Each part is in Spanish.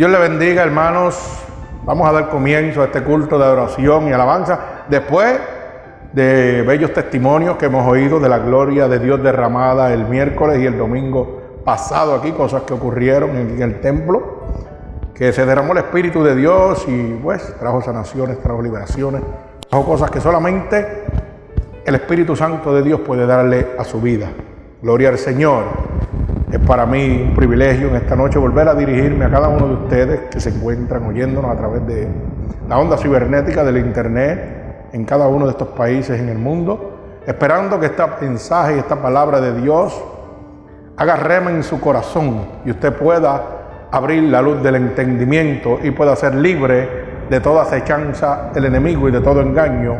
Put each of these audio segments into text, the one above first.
Dios le bendiga, hermanos. Vamos a dar comienzo a este culto de adoración y alabanza. Después de bellos testimonios que hemos oído de la gloria de Dios derramada el miércoles y el domingo pasado aquí, cosas que ocurrieron en el templo, que se derramó el Espíritu de Dios y pues trajo sanaciones, trajo liberaciones, trajo cosas que solamente el Espíritu Santo de Dios puede darle a su vida. Gloria al Señor. Para mí un privilegio en esta noche volver a dirigirme a cada uno de ustedes que se encuentran oyéndonos a través de la onda cibernética del Internet en cada uno de estos países en el mundo, esperando que este mensaje y esta palabra de Dios haga rema en su corazón y usted pueda abrir la luz del entendimiento y pueda ser libre de toda acechanza del enemigo y de todo engaño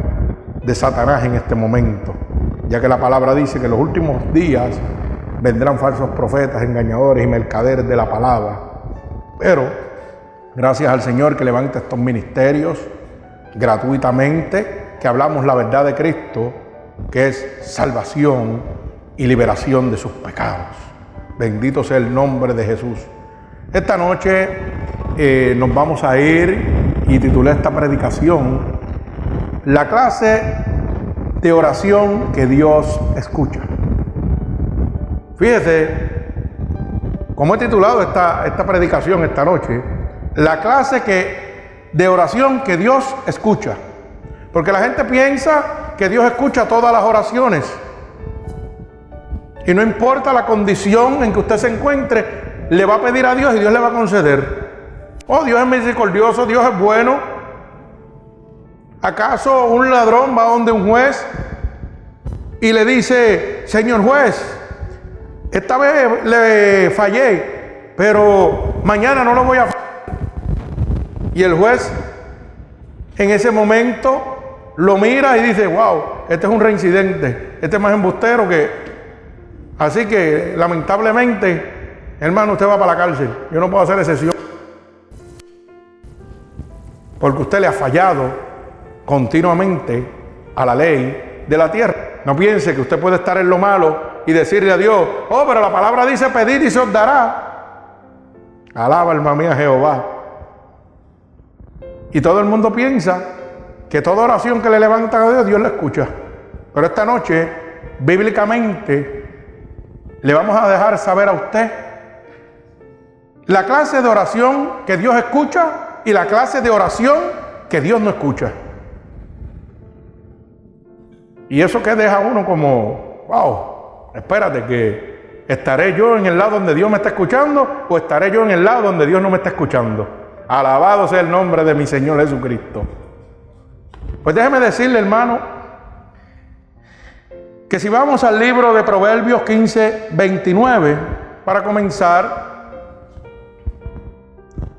de Satanás en este momento, ya que la palabra dice que en los últimos días vendrán falsos profetas, engañadores y mercaderes de la palabra. Pero gracias al Señor que levanta estos ministerios gratuitamente, que hablamos la verdad de Cristo, que es salvación y liberación de sus pecados. Bendito sea el nombre de Jesús. Esta noche eh, nos vamos a ir y titulé esta predicación La clase de oración que Dios escucha. Fíjese, como he titulado esta, esta predicación esta noche, la clase que, de oración que Dios escucha. Porque la gente piensa que Dios escucha todas las oraciones. Y no importa la condición en que usted se encuentre, le va a pedir a Dios y Dios le va a conceder. Oh, Dios es misericordioso, Dios es bueno. ¿Acaso un ladrón va donde un juez y le dice, Señor juez, esta vez le fallé, pero mañana no lo voy a Y el juez en ese momento lo mira y dice, wow, este es un reincidente, este es más embustero que... Así que lamentablemente, hermano, usted va para la cárcel. Yo no puedo hacer excepción. Porque usted le ha fallado continuamente a la ley de la tierra. No piense que usted puede estar en lo malo y decirle a Dios, oh, pero la palabra dice pedir y se os dará. Alaba alma mía Jehová. Y todo el mundo piensa que toda oración que le levantan a Dios, Dios la escucha. Pero esta noche, bíblicamente, le vamos a dejar saber a usted la clase de oración que Dios escucha y la clase de oración que Dios no escucha. Y eso que deja uno como, wow, Espérate que estaré yo en el lado donde Dios me está escuchando o estaré yo en el lado donde Dios no me está escuchando. Alabado sea el nombre de mi Señor Jesucristo. Pues déjeme decirle, hermano, que si vamos al libro de Proverbios 15, 29, para comenzar,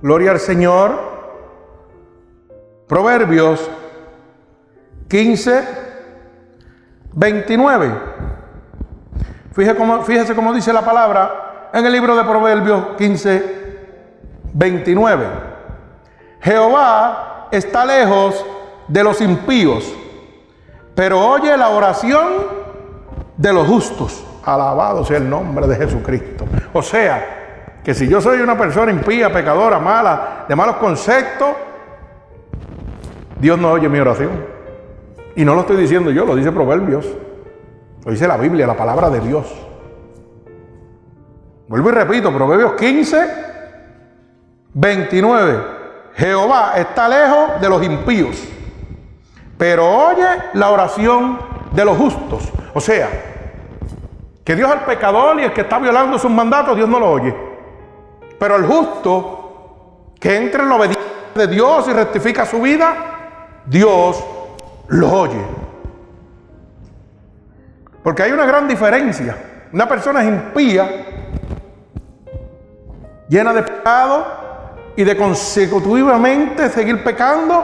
gloria al Señor, Proverbios 15, 29. Fíjese cómo, dice la palabra en el libro de Proverbios 15, 29. Jehová está lejos de los impíos, pero oye la oración de los justos. Alabado sea el nombre de Jesucristo. O sea, que si yo soy una persona impía, pecadora, mala, de malos conceptos, Dios no oye mi oración. Y no lo estoy diciendo yo, lo dice Proverbios. Lo dice la Biblia, la palabra de Dios. Vuelvo y repito, Proverbios 15, 29. Jehová está lejos de los impíos, pero oye la oración de los justos. O sea, que Dios al pecador y el que está violando sus mandatos, Dios no lo oye. Pero el justo, que entra en la obediencia de Dios y rectifica su vida, Dios lo oye. Porque hay una gran diferencia. Una persona es impía, llena de pecado y de consecutivamente seguir pecando,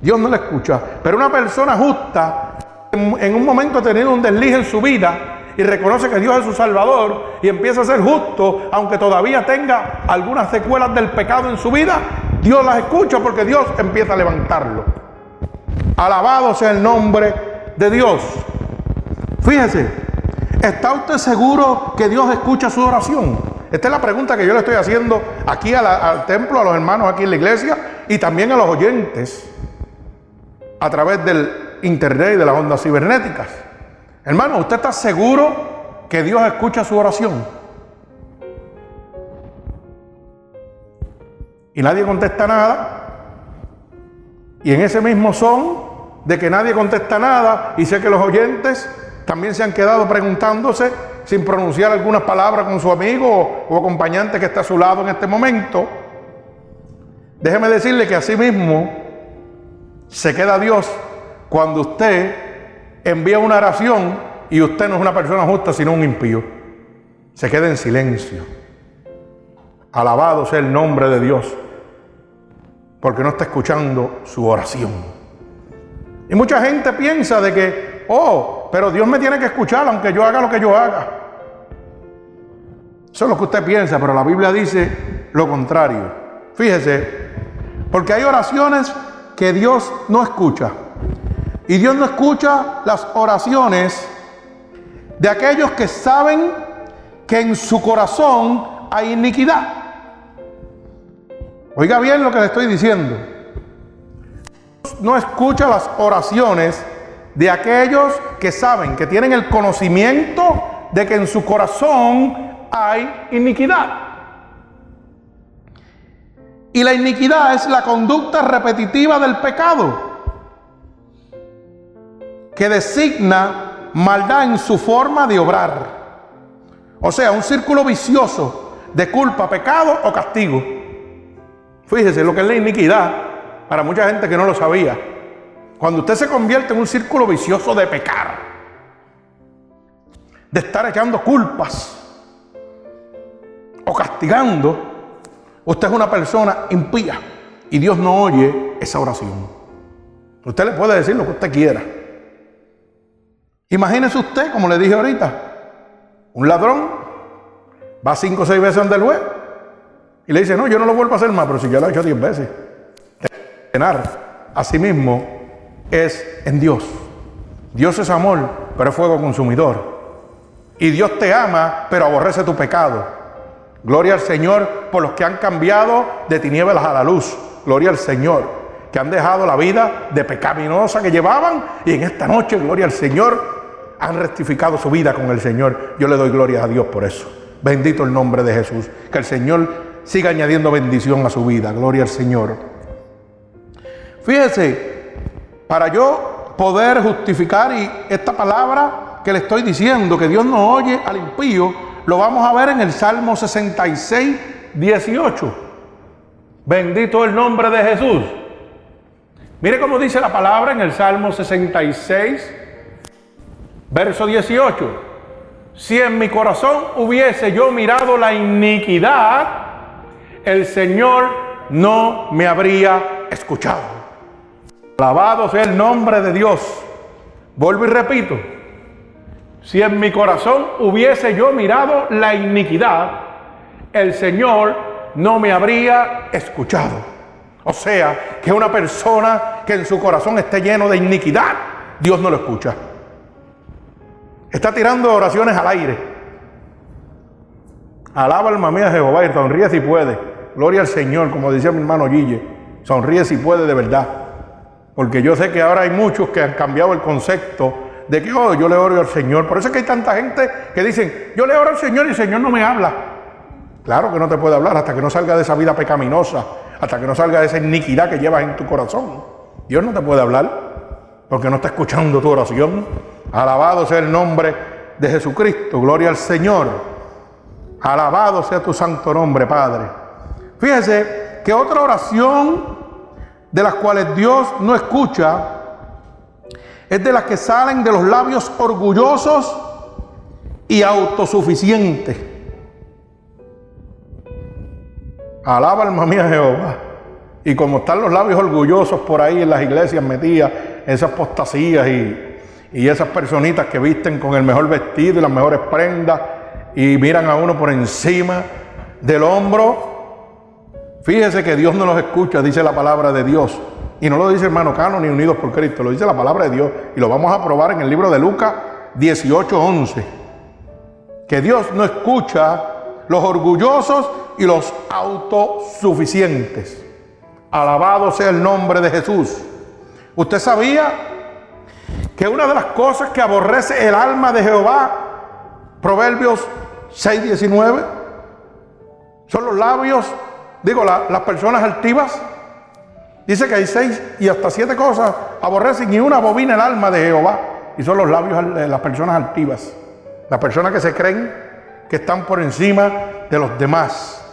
Dios no le escucha. Pero una persona justa, en un momento ha tenido un desliz en su vida y reconoce que Dios es su Salvador y empieza a ser justo, aunque todavía tenga algunas secuelas del pecado en su vida, Dios las escucha porque Dios empieza a levantarlo. Alabado sea el nombre de Dios. Fíjese, ¿está usted seguro que Dios escucha su oración? Esta es la pregunta que yo le estoy haciendo aquí al templo, a los hermanos aquí en la iglesia y también a los oyentes a través del internet y de las ondas cibernéticas. Hermano, ¿usted está seguro que Dios escucha su oración? Y nadie contesta nada. Y en ese mismo son de que nadie contesta nada y sé que los oyentes también se han quedado preguntándose sin pronunciar algunas palabras con su amigo o, acompañante que está a su lado en este momento. Déjeme decirle que así mismo se queda Dios cuando usted envía una oración y usted no es una persona justa sino un impío. Se queda en silencio. Alabado sea el nombre de Dios porque no está escuchando su oración. Y mucha gente piensa de que, oh, pero Dios me tiene que escuchar aunque yo haga lo que yo haga. Eso es lo que usted piensa, pero la Biblia dice lo contrario. Fíjese, porque hay oraciones que Dios no escucha. Y Dios no escucha las oraciones de aquellos que saben que en su corazón hay iniquidad. Oiga bien lo que le estoy diciendo no escucha las oraciones de aquellos que saben, que tienen el conocimiento de que en su corazón hay iniquidad. Y la iniquidad es la conducta repetitiva del pecado, que designa maldad en su forma de obrar. O sea, un círculo vicioso de culpa, pecado o castigo. Fíjese lo que es la iniquidad para mucha gente que no lo sabía. Cuando usted se convierte en un círculo vicioso de pecar, de estar echando culpas o castigando, usted es una persona impía y Dios no oye esa oración. Usted le puede decir lo que usted quiera. Imagínese usted, como le dije ahorita, un ladrón va cinco o seis veces ante el juez y le dice, no, yo no lo vuelvo a hacer más, pero si ya lo he hecho diez veces a sí mismo es en Dios. Dios es amor, pero es fuego consumidor. Y Dios te ama, pero aborrece tu pecado. Gloria al Señor por los que han cambiado de tinieblas a la luz. Gloria al Señor, que han dejado la vida de pecaminosa que llevaban y en esta noche, gloria al Señor, han rectificado su vida con el Señor. Yo le doy gloria a Dios por eso. Bendito el nombre de Jesús. Que el Señor siga añadiendo bendición a su vida. Gloria al Señor. Fíjese, para yo poder justificar y esta palabra que le estoy diciendo, que Dios no oye al impío, lo vamos a ver en el Salmo 66, 18. Bendito el nombre de Jesús. Mire cómo dice la palabra en el Salmo 66, verso 18. Si en mi corazón hubiese yo mirado la iniquidad, el Señor no me habría escuchado. Alabado sea el nombre de Dios. Vuelvo y repito, si en mi corazón hubiese yo mirado la iniquidad, el Señor no me habría escuchado. O sea, que una persona que en su corazón esté lleno de iniquidad, Dios no lo escucha. Está tirando oraciones al aire. Alaba alma mía Jehová y sonríe si puede. Gloria al Señor, como decía mi hermano Guille. Sonríe si puede de verdad. Porque yo sé que ahora hay muchos que han cambiado el concepto de que oh, yo le oro al Señor. Por eso es que hay tanta gente que dicen, yo le oro al Señor y el Señor no me habla. Claro que no te puede hablar hasta que no salga de esa vida pecaminosa, hasta que no salga de esa iniquidad que llevas en tu corazón. Dios no te puede hablar porque no está escuchando tu oración. Alabado sea el nombre de Jesucristo. Gloria al Señor. Alabado sea tu santo nombre, Padre. Fíjese que otra oración de las cuales Dios no escucha, es de las que salen de los labios orgullosos y autosuficientes. Alaba alma mía Jehová. Y como están los labios orgullosos por ahí en las iglesias metidas, esas postasías y, y esas personitas que visten con el mejor vestido y las mejores prendas y miran a uno por encima del hombro, Fíjese que Dios no los escucha, dice la palabra de Dios. Y no lo dice hermano Cano ni Unidos por Cristo, lo dice la palabra de Dios. Y lo vamos a probar en el libro de Lucas 18:11. Que Dios no escucha los orgullosos y los autosuficientes. Alabado sea el nombre de Jesús. ¿Usted sabía que una de las cosas que aborrece el alma de Jehová, Proverbios 6:19, son los labios, digo, las personas altivas? Dice que hay seis y hasta siete cosas aborrecen y una bobina el alma de Jehová. Y son los labios de las personas altivas. Las personas que se creen que están por encima de los demás.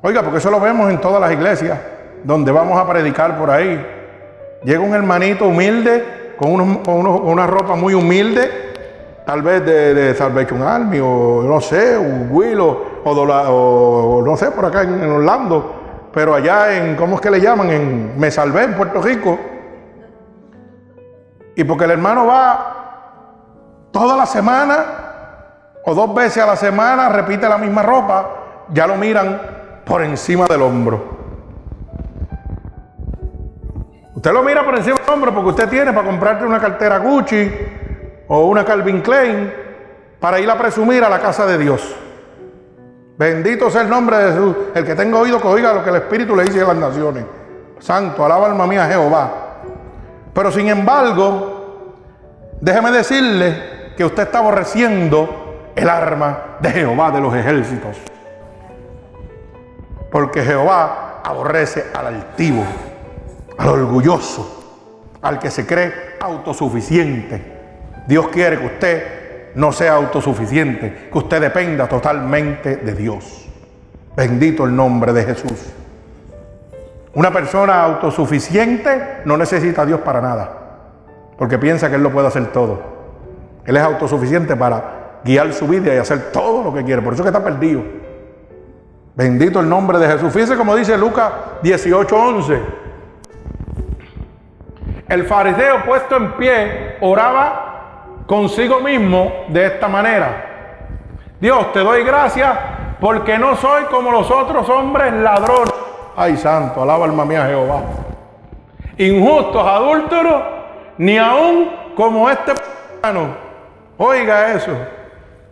Oiga, porque eso lo vemos en todas las iglesias donde vamos a predicar por ahí. Llega un hermanito humilde, con, una ropa muy humilde, tal vez de, de, Salvation Army, o no sé, un Willow, o, no sé, por acá en, en Orlando, pero allá en, ¿cómo es que le llaman? En Me Salvé, en Puerto Rico. Y porque el hermano va toda la semana o dos veces a la semana, repite la misma ropa, ya lo miran por encima del hombro. Usted lo mira por encima del hombro porque usted tiene para comprarte una cartera Gucci o una Calvin Klein para ir a presumir a la casa de Dios. Bendito sea el nombre de Jesús. El que tenga oído que oiga lo que el Espíritu le dice a las naciones. Santo, alaba alma mía Jehová. Pero sin embargo, déjeme decirle que usted está aborreciendo el arma de Jehová de los ejércitos. Porque Jehová aborrece al altivo, al orgulloso, al que se cree autosuficiente. Dios quiere que usted no sea autosuficiente, que usted dependa totalmente de Dios. Bendito el nombre de Jesús. Una persona autosuficiente no necesita a Dios para nada, porque piensa que Él lo puede hacer todo. Él es autosuficiente para guiar su vida y hacer todo lo que quiere, por eso que está perdido. Bendito el nombre de Jesús. Fíjese como dice Lucas 18:11. El fariseo puesto en pie oraba consigo mismo de esta manera. Dios, te doy gracias porque no soy como los otros hombres ladrones. Ay, santo, alaba alma mía Jehová. Injustos, adúlteros, ni aún como este Oiga eso.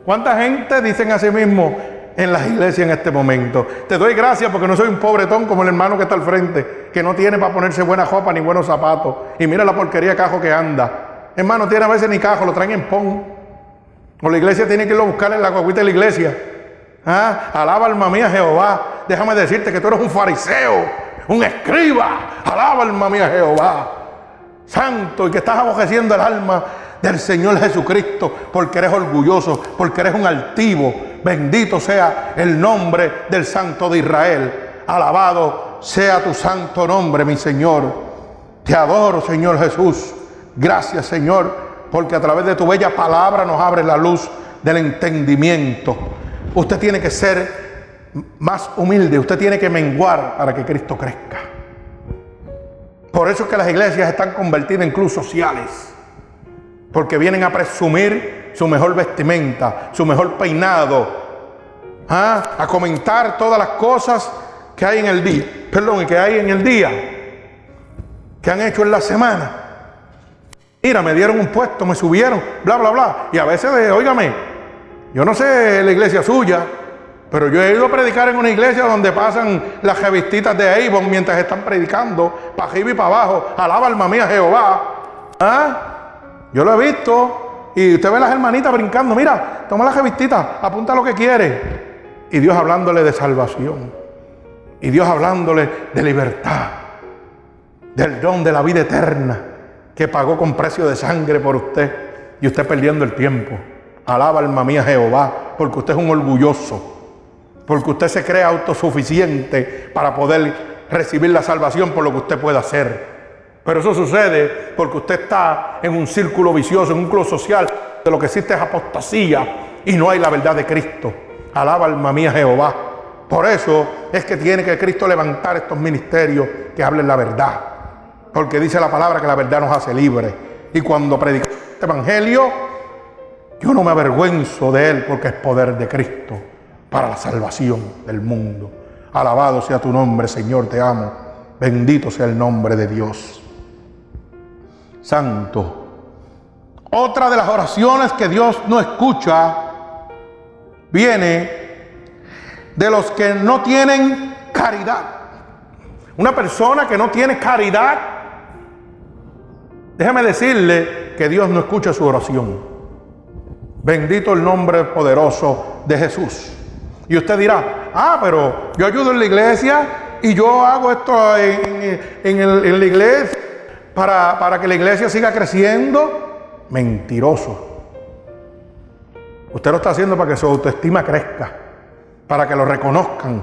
¿Cuánta gente dicen a sí mismo en las iglesias en este momento? Te doy gracias porque no soy un pobretón como el hermano que está al frente, que no tiene para ponerse buena ropa ni buenos zapatos. Y mira la porquería cajo que anda. Hermano, tiene a veces ni cajo, lo traen en pon. O la iglesia tiene que irlo a buscar en la guaguita de la iglesia. ¿Ah? Alaba alma mía Jehová. Déjame decirte que tú eres un fariseo, un escriba. Alaba alma mía Jehová. Santo y que estás abojeciendo el alma del Señor Jesucristo porque eres orgulloso, porque eres un altivo. Bendito sea el nombre del Santo de Israel. Alabado sea tu santo nombre, mi Señor. Te adoro, Señor Jesús. Gracias Señor, porque a través de tu bella palabra nos abre la luz del entendimiento. Usted tiene que ser más humilde, usted tiene que menguar para que Cristo crezca. Por eso es que las iglesias están convertidas en clubes sociales, porque vienen a presumir su mejor vestimenta, su mejor peinado, ¿ah? a comentar todas las cosas que hay en el día, perdón, que hay en el día, que han hecho en la semana. Mira, me dieron un puesto, me subieron, bla, bla, bla. Y a veces, óigame, yo no sé la iglesia suya, pero yo he ido a predicar en una iglesia donde pasan las revistitas de Avon mientras están predicando, para arriba y para abajo. Alaba alma mía Jehová. ¿Ah? Yo lo he visto. Y usted ve a las hermanitas brincando. Mira, toma la revistita, apunta lo que quiere. Y Dios hablándole de salvación. Y Dios hablándole de libertad. Del don de la vida eterna que pagó con precio de sangre por usted y usted perdiendo el tiempo. Alaba alma mía Jehová, porque usted es un orgulloso, porque usted se cree autosuficiente para poder recibir la salvación por lo que usted pueda hacer. Pero eso sucede porque usted está en un círculo vicioso, en un club social, de lo que existe es apostasía y no hay la verdad de Cristo. Alaba alma mía Jehová. Por eso es que tiene que Cristo levantar estos ministerios que hablen la verdad. Porque dice la palabra que la verdad nos hace libres. Y cuando predico este evangelio, yo no me avergüenzo de él porque es poder de Cristo para la salvación del mundo. Alabado sea tu nombre, Señor, te amo. Bendito sea el nombre de Dios. Santo. Otra de las oraciones que Dios no escucha viene de los que no tienen caridad. Una persona que no tiene caridad, déjeme decirle que Dios no escucha su oración. Bendito el nombre poderoso de Jesús. Y usted dirá, ah, pero yo ayudo en la iglesia y yo hago esto en, la iglesia para, para que la iglesia siga creciendo. Mentiroso. Usted lo está haciendo para que su autoestima crezca, para que lo reconozcan.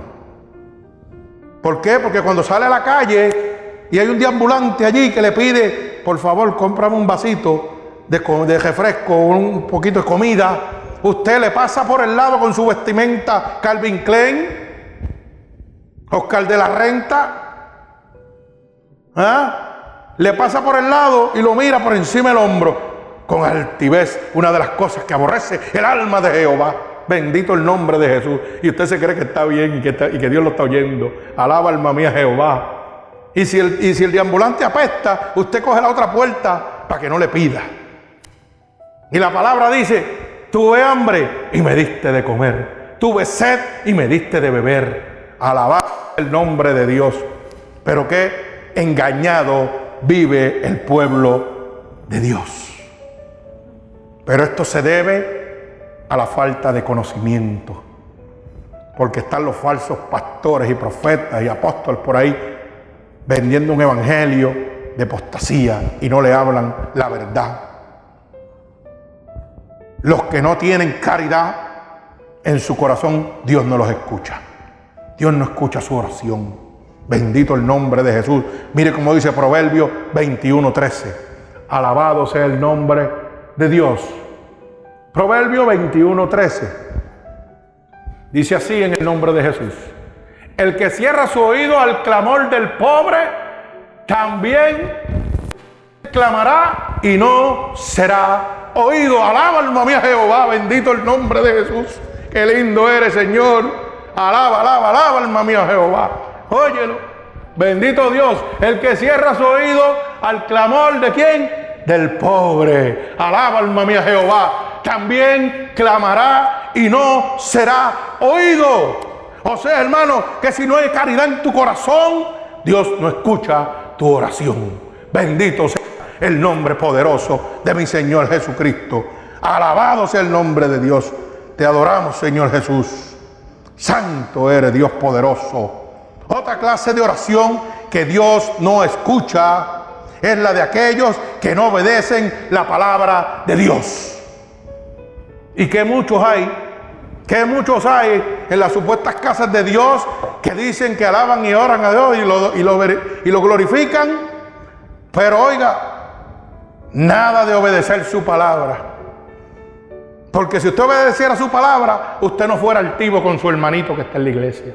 ¿Por qué? Porque cuando sale a la calle y hay un deambulante allí que le pide, por favor, cómprame un vasito de, refresco, un poquito de comida, usted le pasa por el lado con su vestimenta Calvin Klein, Oscar de la Renta, ¿ah? le pasa por el lado y lo mira por encima del hombro con altivez, una de las cosas que aborrece el alma de Jehová. Bendito el nombre de Jesús. Y usted se cree que está bien y que, y que Dios lo está oyendo. Alaba alma mía Jehová. Y si, el, y deambulante apesta, usted coge la otra puerta para que no le pida. Y la palabra dice, tuve hambre y me diste de comer. Tuve sed y me diste de beber. Alaba el nombre de Dios. Pero qué engañado vive el pueblo de Dios. Pero esto se debe a la falta de conocimiento. Porque están los falsos pastores y profetas y apóstoles por ahí vendiendo un evangelio de apostasía y no le hablan la verdad. Los que no tienen caridad en su corazón, Dios no los escucha. Dios no escucha su oración. Bendito el nombre de Jesús. Mire cómo dice Proverbio 21:13. Alabado sea el nombre de Dios. Proverbio 21:13. Dice así en el nombre de Jesús. El que cierra su oído al clamor del pobre, también clamará y no será oído. Alaba alma mía Jehová, bendito el nombre de Jesús. Qué lindo eres, Señor. Alaba, alaba, alaba alma mía Jehová. Óyelo. Bendito Dios, el que cierra su oído al clamor de quién? del pobre. Alaba alma mía Jehová. También clamará y no será oído. O sea, hermano, que si no hay caridad en tu corazón, Dios no escucha tu oración. Bendito sea el nombre poderoso de mi Señor Jesucristo. Alabado sea el nombre de Dios. Te adoramos, Señor Jesús. Santo eres Dios poderoso. Otra clase de oración que Dios no escucha es la de aquellos que no obedecen la palabra de Dios. Y que muchos hay, que muchos hay en las supuestas casas de Dios que dicen que alaban y oran a Dios y lo, y lo, y lo glorifican. Pero oiga, nada de obedecer su palabra. Porque si usted obedeciera su palabra, usted no fuera altivo con su hermanito que está en la iglesia.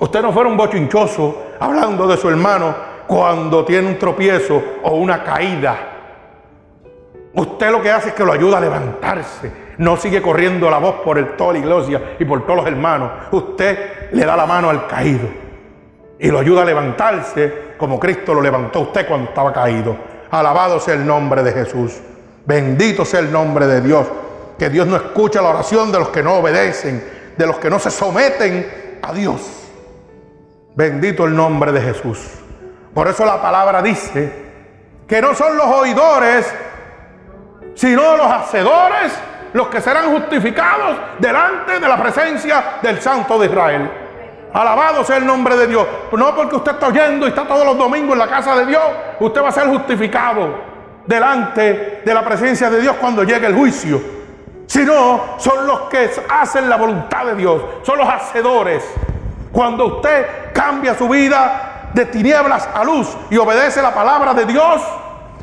Usted no fuera un bochinchoso hablando de su hermano cuando tiene un tropiezo o una caída. Usted lo que hace es que lo ayuda a levantarse. No sigue corriendo la voz por el toda la iglesia y por todos los hermanos. Usted le da la mano al caído y lo ayuda a levantarse como Cristo lo levantó usted cuando estaba caído. Alabado sea el nombre de Jesús. Bendito sea el nombre de Dios. Que Dios no escucha la oración de los que no obedecen, de los que no se someten a Dios. Bendito el nombre de Jesús. Por eso la palabra dice que no son los oidores, sino los hacedores los que serán justificados delante de la presencia del Santo de Israel. Alabado sea el nombre de Dios. No porque usted está oyendo y está todos los domingos en la casa de Dios, usted va a ser justificado delante de la presencia de Dios cuando llegue el juicio. Sino son los que hacen la voluntad de Dios, son los hacedores. Cuando usted cambia su vida de tinieblas a luz y obedece la palabra de Dios,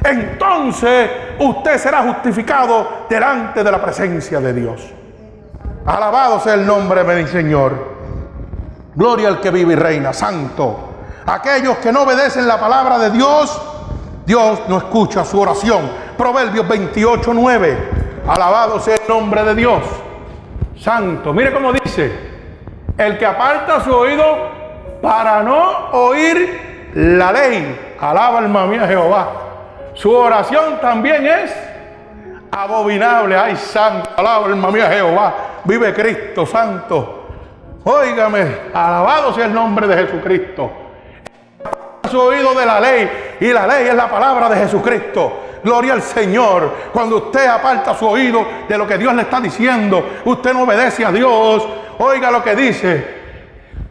entonces usted será justificado delante de la presencia de Dios. Alabado sea el nombre de mi Señor. Gloria al que vive y reina, santo. Aquellos que no obedecen la palabra de Dios, Dios no escucha su oración. Proverbios 28, 9. Alabado sea el nombre de Dios. Santo. Mire cómo dice. El que aparta su oído para no oír la ley. Alaba alma mía Jehová. Su oración también es abominable. Ay, santo, alaba alma mía Jehová. Vive Cristo, santo. Óigame, alabado sea el nombre de Jesucristo. Su oído de la ley y la ley es la palabra de Jesucristo. Gloria al Señor. Cuando usted aparta su oído de lo que Dios le está diciendo, usted no obedece a Dios. Oiga lo que dice.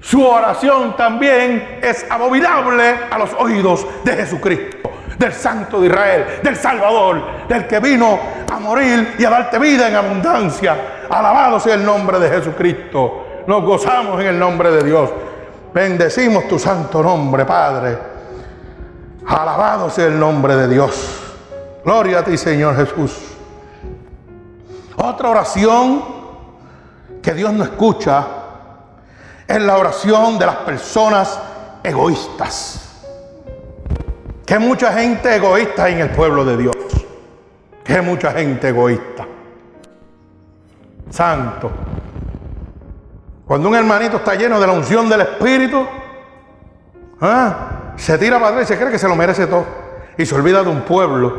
Su oración también es abominable a los oídos de Jesucristo, del Santo de Israel, del Salvador, del que vino a morir y a darte vida en abundancia. Alabado sea el nombre de Jesucristo. Nos gozamos en el nombre de Dios. Bendecimos tu santo nombre, Padre. Alabado sea el nombre de Dios. Gloria a ti, Señor Jesús. Otra oración que Dios no escucha es la oración de las personas egoístas. Que mucha gente egoísta en el pueblo de Dios. Que mucha gente egoísta. Santo. Cuando un hermanito está lleno de la unción del Espíritu, ¿ah? se tira para atrás y se cree que se lo merece todo. Y se olvida de un pueblo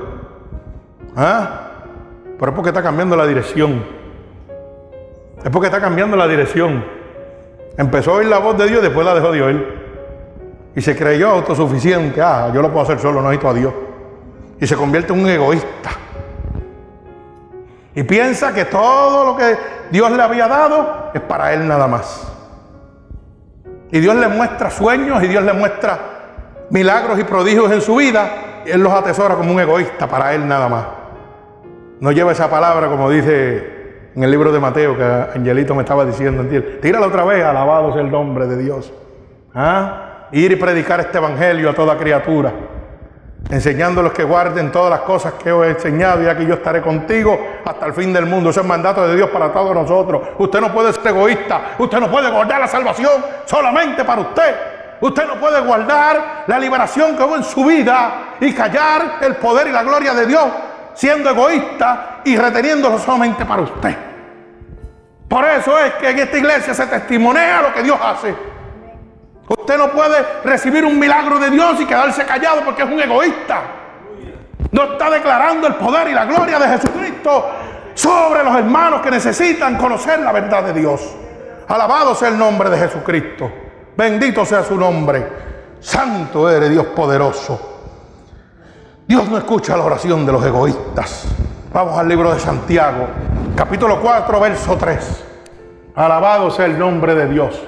¿Ah? Pero es porque está cambiando la dirección. Es porque está cambiando la dirección. Empezó a oír la voz de Dios, después la dejó de oír. Y se creyó autosuficiente. Ah, yo lo puedo hacer solo, no necesito a Dios. Y se convierte en un egoísta. Y piensa que todo lo que Dios le había dado es para él nada más. Y Dios le muestra sueños y Dios le muestra milagros y prodigios en su vida. Y él los atesora como un egoísta para él nada más. No lleva esa palabra como dice en el libro de Mateo que Angelito me estaba diciendo. Tírala otra vez, alabado sea el nombre de Dios. ¿Ah? Ir y predicar este evangelio a toda criatura. Enseñándolos que guarden todas las cosas que os he enseñado, y aquí yo estaré contigo hasta el fin del mundo. Ese es el mandato de Dios para todos nosotros. Usted no puede ser egoísta. Usted no puede guardar la salvación solamente para usted. Usted no puede guardar la liberación que hubo en su vida y callar el poder y la gloria de Dios siendo egoísta y reteniéndolo solamente para usted. Por eso es que en esta iglesia se testimonea lo que Dios hace. Usted no puede recibir un milagro de Dios y quedarse callado porque es un egoísta. No está declarando el poder y la gloria de Jesucristo sobre los hermanos que necesitan conocer la verdad de Dios. Alabado sea el nombre de Jesucristo. Bendito sea su nombre. Santo eres Dios poderoso. Dios no escucha la oración de los egoístas. Vamos al libro de Santiago, capítulo 4, verso 3. Alabado sea el nombre de Dios.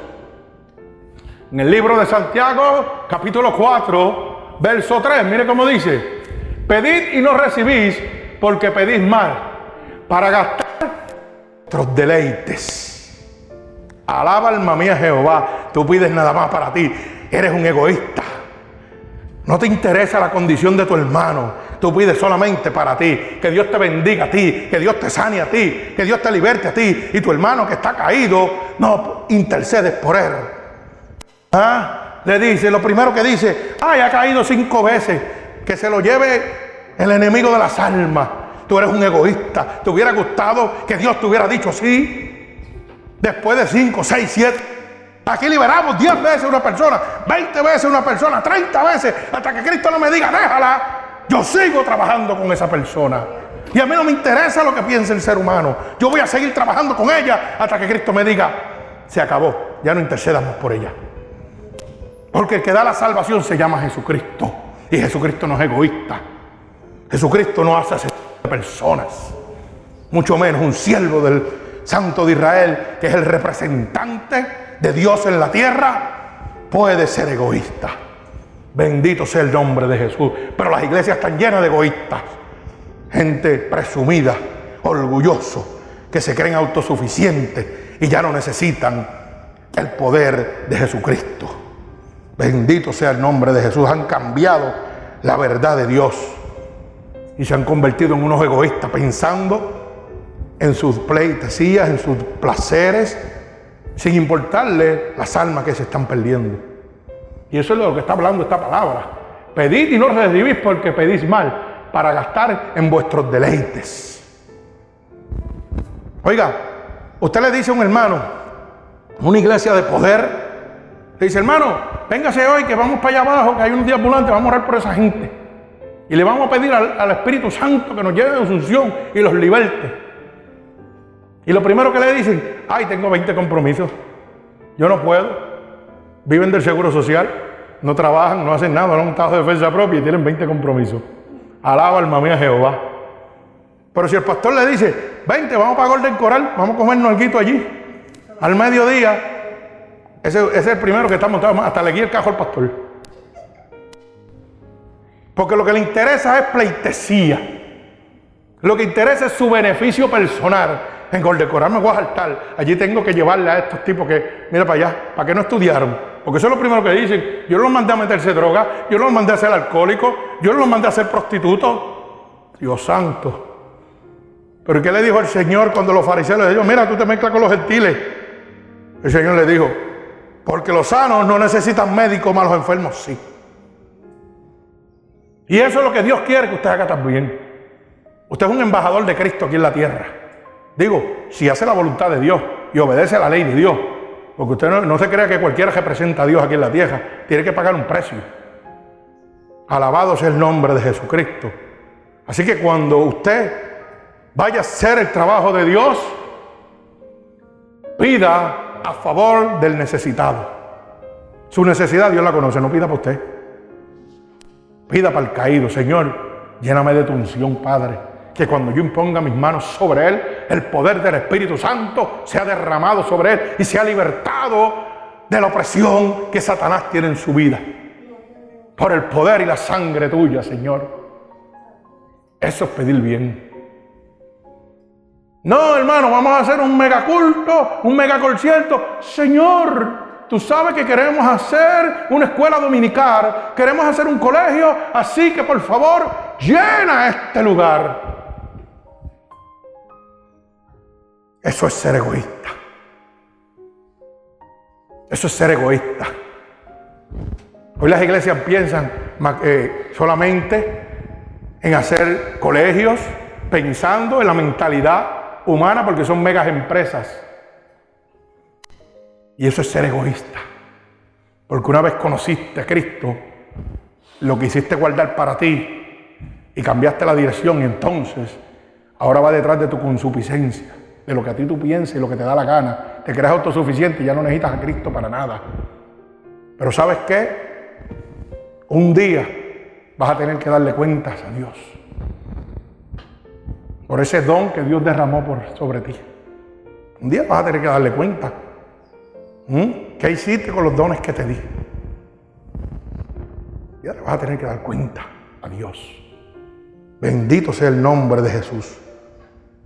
En el libro de Santiago, capítulo 4, verso 3, mire cómo dice, pedid y no recibís porque pedís mal, para gastar vuestros deleites. Alaba alma mía Jehová, tú pides nada más para ti, eres un egoísta. No te interesa la condición de tu hermano. Tú pides solamente para ti. Que Dios te bendiga a ti. Que Dios te sane a ti. Que Dios te liberte a ti. Y tu hermano que está caído, no intercedes por él. ¿Ah? Le dice, lo primero que dice, ay, ha caído cinco veces. Que se lo lleve el enemigo de las almas. Tú eres un egoísta. ¿Te hubiera gustado que Dios te hubiera dicho sí? Después de cinco, seis, siete Aquí liberamos 10 veces una persona, 20 veces una persona, 30 veces, hasta que Cristo no me diga, déjala. Yo sigo trabajando con esa persona. Y a mí no me interesa lo que piense el ser humano. Yo voy a seguir trabajando con ella hasta que Cristo me diga, se acabó, ya no intercedamos por ella. Porque el que da la salvación se llama Jesucristo. Y Jesucristo no es egoísta. Jesucristo no hace de personas. Mucho menos un siervo del Santo de Israel, que es el representante de Dios en la tierra puede ser egoísta. Bendito sea el nombre de Jesús. Pero las iglesias están llenas de egoístas. Gente presumida, orgulloso, que se creen autosuficientes y ya no necesitan el poder de Jesucristo. Bendito sea el nombre de Jesús. Han cambiado la verdad de Dios y se han convertido en unos egoístas pensando en sus pleitesías, en sus placeres, sin importarle las almas que se están perdiendo. Y eso es lo que está hablando esta palabra. Pedid y no recibís porque pedís mal, para gastar en vuestros deleites. Oiga, usted le dice a un hermano, una iglesia de poder, le dice, hermano, véngase hoy que vamos para allá abajo, que hay un día ambulante, vamos a orar por esa gente. Y le vamos a pedir al, al Espíritu Santo que nos lleve de asunción y los liberte. Y lo primero que le dicen, ay, tengo 20 compromisos. Yo no puedo. Viven del seguro social, no trabajan, no hacen nada, no han estado de defensa propia y tienen 20 compromisos. Alaba alma mía Jehová. Pero si el pastor le dice, 20, vamos para Golden Coral, vamos a comernos algo allí, al mediodía, ese, es el primero que está montado, hasta le guía el cajo al pastor. Porque lo que le interesa es pleitesía. Lo que interesa es su beneficio personal. En Goldecorar me voy a saltar. Allí tengo que llevarle a estos tipos que, mira para allá, para que no estudiaron. Porque eso es lo primero que dicen. Yo los mandé a meterse droga, yo los mandé a ser alcohólicos, yo los mandé a ser prostitutos. Dios santo. Pero ¿qué le dijo el Señor cuando los fariseos le dijeron, mira, tú te mezclas con los gentiles? El Señor le dijo, porque los sanos no necesitan médicos, más los enfermos sí. Y eso es lo que Dios quiere que usted haga también. Usted es un embajador de Cristo aquí en la tierra. Digo, si hace la voluntad de Dios y obedece la ley de Dios, porque usted no, se crea que cualquiera representa a Dios aquí en la tierra, tiene que pagar un precio. Alabado sea el nombre de Jesucristo. Así que cuando usted vaya a hacer el trabajo de Dios, pida a favor del necesitado. Su necesidad Dios la conoce, no pida para usted. Pida para el caído, Señor, lléname de tu unción, Padre que cuando yo imponga mis manos sobre él, el poder del Espíritu Santo sea derramado sobre él y sea libertado de la opresión que Satanás tiene en su vida. Por el poder y la sangre tuya, Señor. Eso es pedir bien. No, hermano, vamos a hacer un megaculto, un megaconcierto. Señor, Tú sabes que queremos hacer una escuela dominical, queremos hacer un colegio, así que por favor llena este lugar. Eso es ser egoísta. Eso es ser egoísta. Hoy las iglesias piensan eh, solamente en hacer colegios, pensando en la mentalidad humana porque son megas empresas. Y eso es ser egoísta. Porque una vez conociste a Cristo, lo que hiciste guardar para ti y cambiaste la dirección y entonces ahora va detrás de tu consuficiencia de lo que a ti tú pienses y lo que te da la gana. Te creas autosuficiente y ya no necesitas a Cristo para nada. Pero ¿sabes qué? Un día vas a tener que darle cuentas a Dios por ese don que Dios derramó por, sobre ti. Un día vas a tener que darle cuenta. ¿Qué hiciste con los dones que te di? Y ahora vas a tener que dar cuenta a Dios. Bendito sea el nombre de Jesús.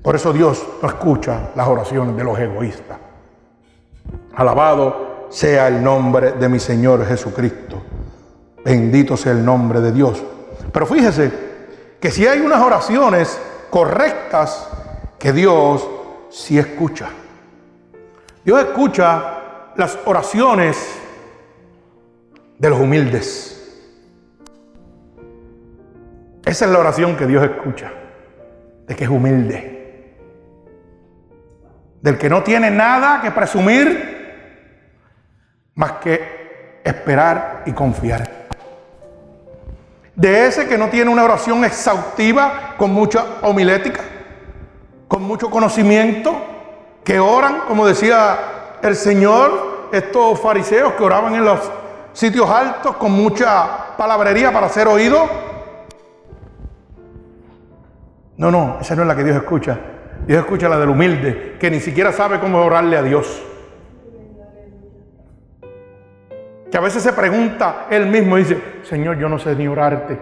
Por eso Dios no escucha las oraciones de los egoístas. Alabado sea el nombre de mi Señor Jesucristo. Bendito sea el nombre de Dios. Pero fíjese que si hay unas oraciones correctas que Dios sí escucha. Dios escucha las oraciones de los humildes. Esa es la oración que Dios escucha, de que es humilde del que no tiene nada que presumir más que esperar y confiar. De ese que no tiene una oración exhaustiva con mucha homilética, con mucho conocimiento, que oran, como decía el Señor, estos fariseos que oraban en los sitios altos con mucha palabrería para ser oídos. No, no, esa no es la que Dios escucha. Dios escucha la del humilde, que ni siquiera sabe cómo orarle a Dios. Que a veces se pregunta él mismo y dice, Señor, yo no sé ni orarte.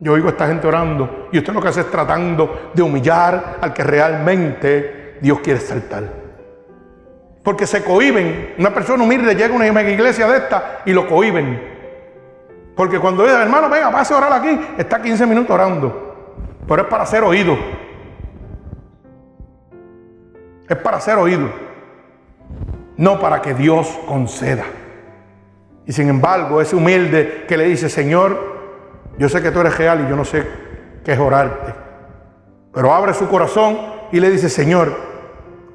Yo oigo a esta gente orando y usted lo que hace es tratando de humillar al que realmente Dios quiere saltar. Porque se cohiben. Una persona humilde llega a una iglesia de esta y lo cohiben. Porque cuando dice, hermano, venga, pase a orar aquí, está 15 minutos orando. Pero es para ser oído. Es para ser oído, no para que Dios conceda. Y sin embargo, ese humilde que le dice, Señor, yo sé que tú eres real y yo no sé qué es orarte. Pero abre su corazón y le dice, Señor,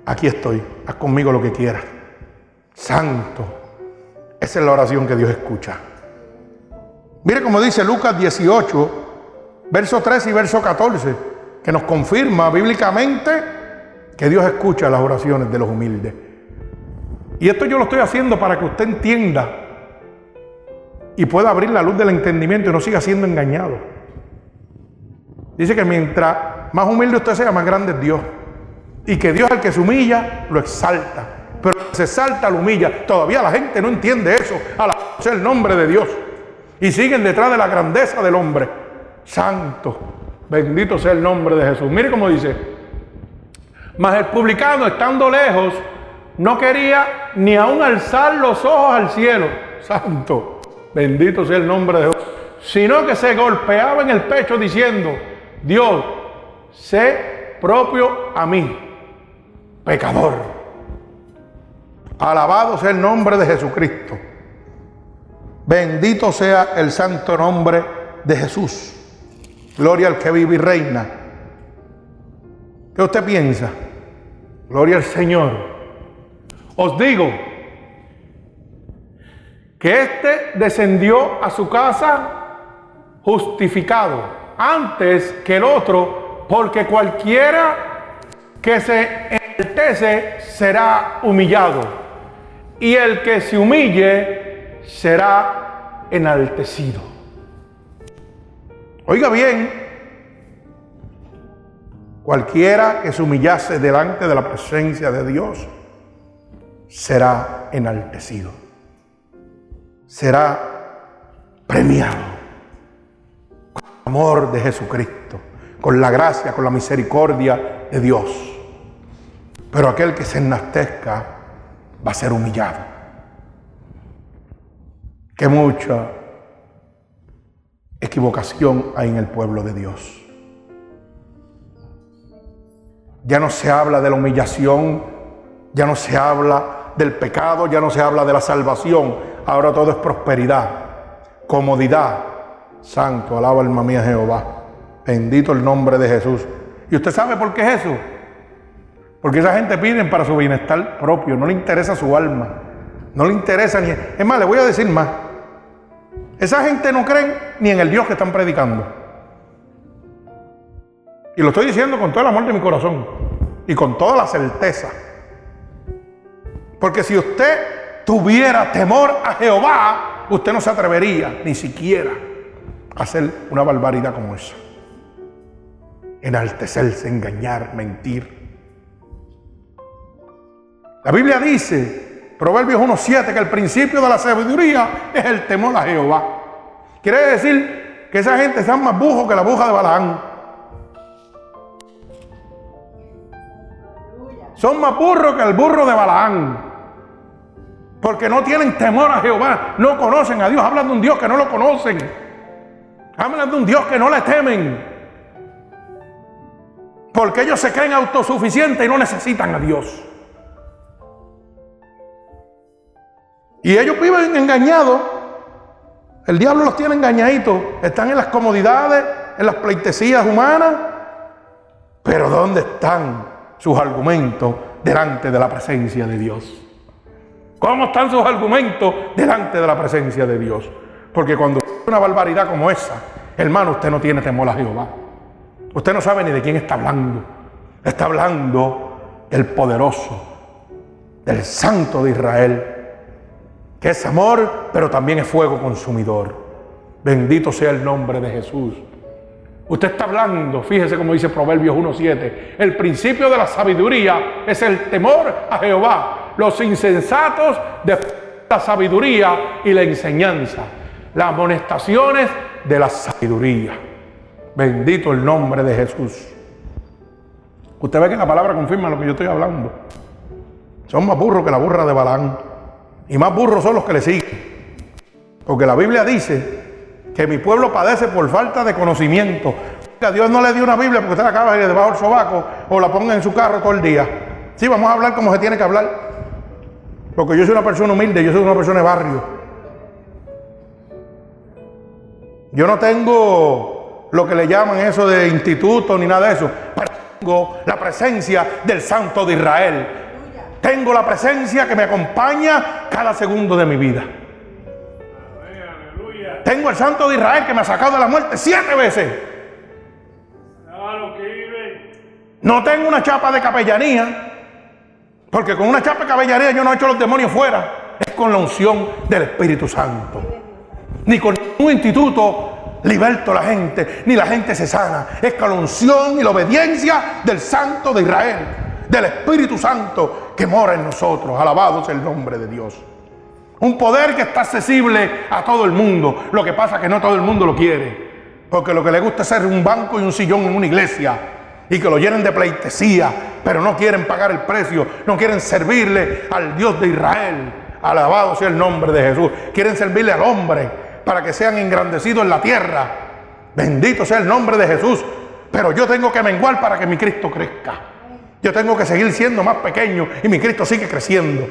aquí estoy, haz conmigo lo que quieras. Santo. Esa es la oración que Dios escucha. Mire como dice Lucas 18, verso 13 y verso 14, que nos confirma bíblicamente que Dios escucha las oraciones de los humildes. Y esto yo lo estoy haciendo para que usted entienda y pueda abrir la luz del entendimiento y no siga siendo engañado. Dice que mientras más humilde usted sea, más grande es Dios. Y que Dios al que se humilla, lo exalta. Pero se exalta, lo humilla. Todavía la gente no entiende eso. A la el nombre de Dios. Y siguen detrás de la grandeza del hombre. Santo. Bendito sea el nombre de Jesús. Mire cómo dice. Mas el publicano, estando lejos, no quería ni aún alzar los ojos al cielo. Santo. Bendito sea el nombre de Dios. Sino que se golpeaba en el pecho diciendo, Dios, sé propio a mí, pecador. Alabado sea el nombre de Jesucristo. Bendito sea el santo nombre de Jesús. Gloria al que vive y reina. ¿Qué usted piensa? Gloria al Señor. Os digo que éste descendió a su casa justificado antes que el otro, porque cualquiera que se enaltece será humillado, y el que se humille será enaltecido. Oiga bien, cualquiera que se humillase delante de la presencia de Dios será enaltecido, será premiado con el amor de Jesucristo, con la gracia, con la misericordia de Dios. Pero aquel que se enaltezca va a ser humillado. Que mucha equivocación hay en el pueblo de Dios. Ya no se habla de la humillación, ya no se habla del pecado, ya no se habla de la salvación. Ahora todo es prosperidad, comodidad. Santo, alaba alma mía Jehová. Bendito el nombre de Jesús. ¿Y usted sabe por qué es eso? Porque esa gente pide para su bienestar propio, no le interesa su alma, no le interesa ni... Es más, le voy a decir más. Esa gente no cree ni en el Dios que están predicando. Y lo estoy diciendo con todo el amor de mi corazón y con toda la certeza. Porque si usted tuviera temor a Jehová, usted no se atrevería ni siquiera a hacer una barbaridad como esa. Enaltecerse, engañar, mentir. La Biblia dice Proverbios 1.7, que el principio de la sabiduría es el temor a Jehová. Quiere decir que esa gente está más bujos que la buja de Balaán. Son más burros que el burro de Balaán. Porque no tienen temor a Jehová, no conocen a Dios, hablan de un Dios que no lo conocen. Hablan de un Dios que no le temen. Porque ellos se creen autosuficientes y no necesitan a Dios. Y ellos viven engañados. El diablo los tiene engañaditos. Están en las comodidades, en las pleitesías humanas. Pero ¿dónde están sus argumentos delante de la presencia de Dios? ¿Cómo están sus argumentos delante de la presencia de Dios? Porque cuando una barbaridad como esa, hermano, usted no tiene temor a Jehová. Usted no sabe ni de quién está hablando. Está hablando del poderoso, del santo de Israel, que es amor, pero también es fuego consumidor. Bendito sea el nombre de Jesús. Usted está hablando, fíjese como dice Proverbios 1.7, el principio de la sabiduría es el temor a Jehová. Los insensatos de la sabiduría y la enseñanza. Las amonestaciones de la sabiduría. Bendito el nombre de Jesús. Usted ve que la palabra confirma lo que yo estoy hablando. Son más burros que la burra de Balán. Y más burros son los que le siguen. Porque la Biblia dice que mi pueblo padece por falta de conocimiento. A Dios no le dio una Biblia porque usted la acaba de debajo del sobaco o la ponga en su carro todo el día. Sí, vamos a hablar como se tiene que hablar. Porque yo soy una persona humilde, yo soy una persona de barrio. Yo no tengo lo que le llaman eso de instituto ni nada de eso. Pero tengo la presencia del Santo de Israel tengo la presencia que me acompaña cada segundo de mi vida. Tengo el Santo de Israel que me ha sacado de la muerte siete veces. No tengo una chapa de capellanía. Porque con una chapa de caballería yo no he hecho los demonios fuera. Es con la unción del Espíritu Santo. Ni con un instituto liberto la gente, ni la gente se sana. Es con la unción y la obediencia del Santo de Israel, del Espíritu Santo que mora en nosotros. Alabado sea el nombre de Dios. Un poder que está accesible a todo el mundo. Lo que pasa es que no todo el mundo lo quiere. Porque lo que le gusta es ser un banco y un sillón en una iglesia. Y que lo llenen de pleitesía. Pero no quieren pagar el precio. No quieren servirle al Dios de Israel. Alabado sea el nombre de Jesús. Quieren servirle al hombre para que sean engrandecidos en la tierra. Bendito sea el nombre de Jesús. Pero yo tengo que menguar para que mi Cristo crezca. Yo tengo que seguir siendo más pequeño y mi Cristo sigue creciendo.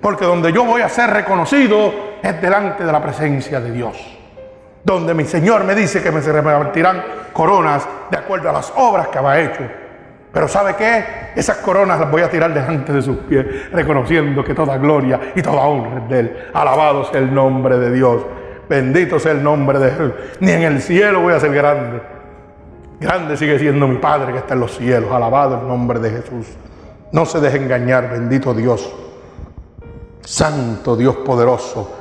Porque donde yo voy a ser reconocido es delante de la presencia de Dios. Donde mi Señor me dice que me se repartirán coronas de acuerdo a las obras que había hecho. Pero ¿sabe qué? Esas coronas las voy a tirar delante de sus pies, reconociendo que toda gloria y toda honra es de Él. Alabado sea el nombre de Dios. Bendito sea el nombre de Él. Ni en el cielo voy a ser grande. Grande sigue siendo mi Padre que está en los cielos. Alabado el nombre de Jesús. No se deje engañar, bendito Dios. Santo Dios poderoso.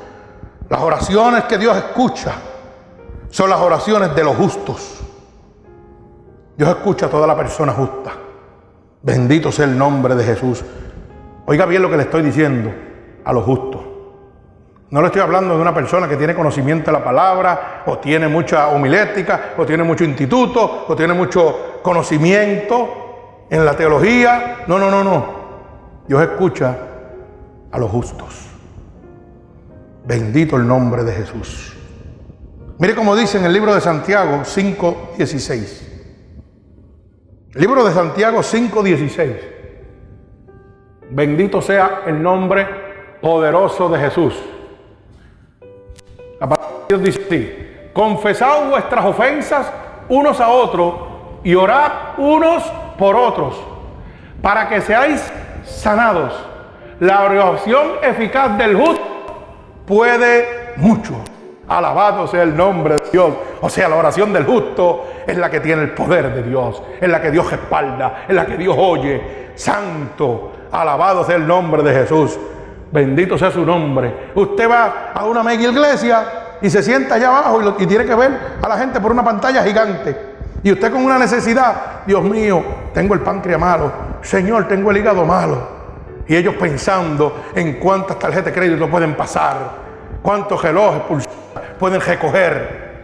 Las oraciones que Dios escucha son las oraciones de los justos. Dios escucha a toda la persona justa. Bendito sea el nombre de Jesús. Oiga bien lo que le estoy diciendo a los justos. No le estoy hablando de una persona que tiene conocimiento de la palabra, o tiene mucha homilética, o tiene mucho instituto, o tiene mucho conocimiento en la teología. No, no, no, no. Dios escucha a los justos. Bendito el nombre de Jesús. Mire cómo dice en el libro de Santiago 5.16. Libro de Santiago 5.16. Bendito sea el nombre poderoso de Jesús. La palabra de Dios dice así, confesad vuestras ofensas unos a otros y orad unos por otros, para que seáis sanados. La oración eficaz del justo puede mucho. Alabado sea el nombre de Dios. O sea, la oración del justo es la que tiene el poder de Dios, es la que Dios respalda, es la que Dios oye. Santo, alabado sea el nombre de Jesús. Bendito sea su nombre. Usted va a una mega iglesia y se sienta allá abajo y, y tiene que ver a la gente por una pantalla gigante. Y usted con una necesidad, Dios mío, tengo el páncreas malo, Señor, tengo el hígado malo. Y ellos pensando en cuántas tarjetas de crédito pueden pasar, cuántos relojes pueden recoger.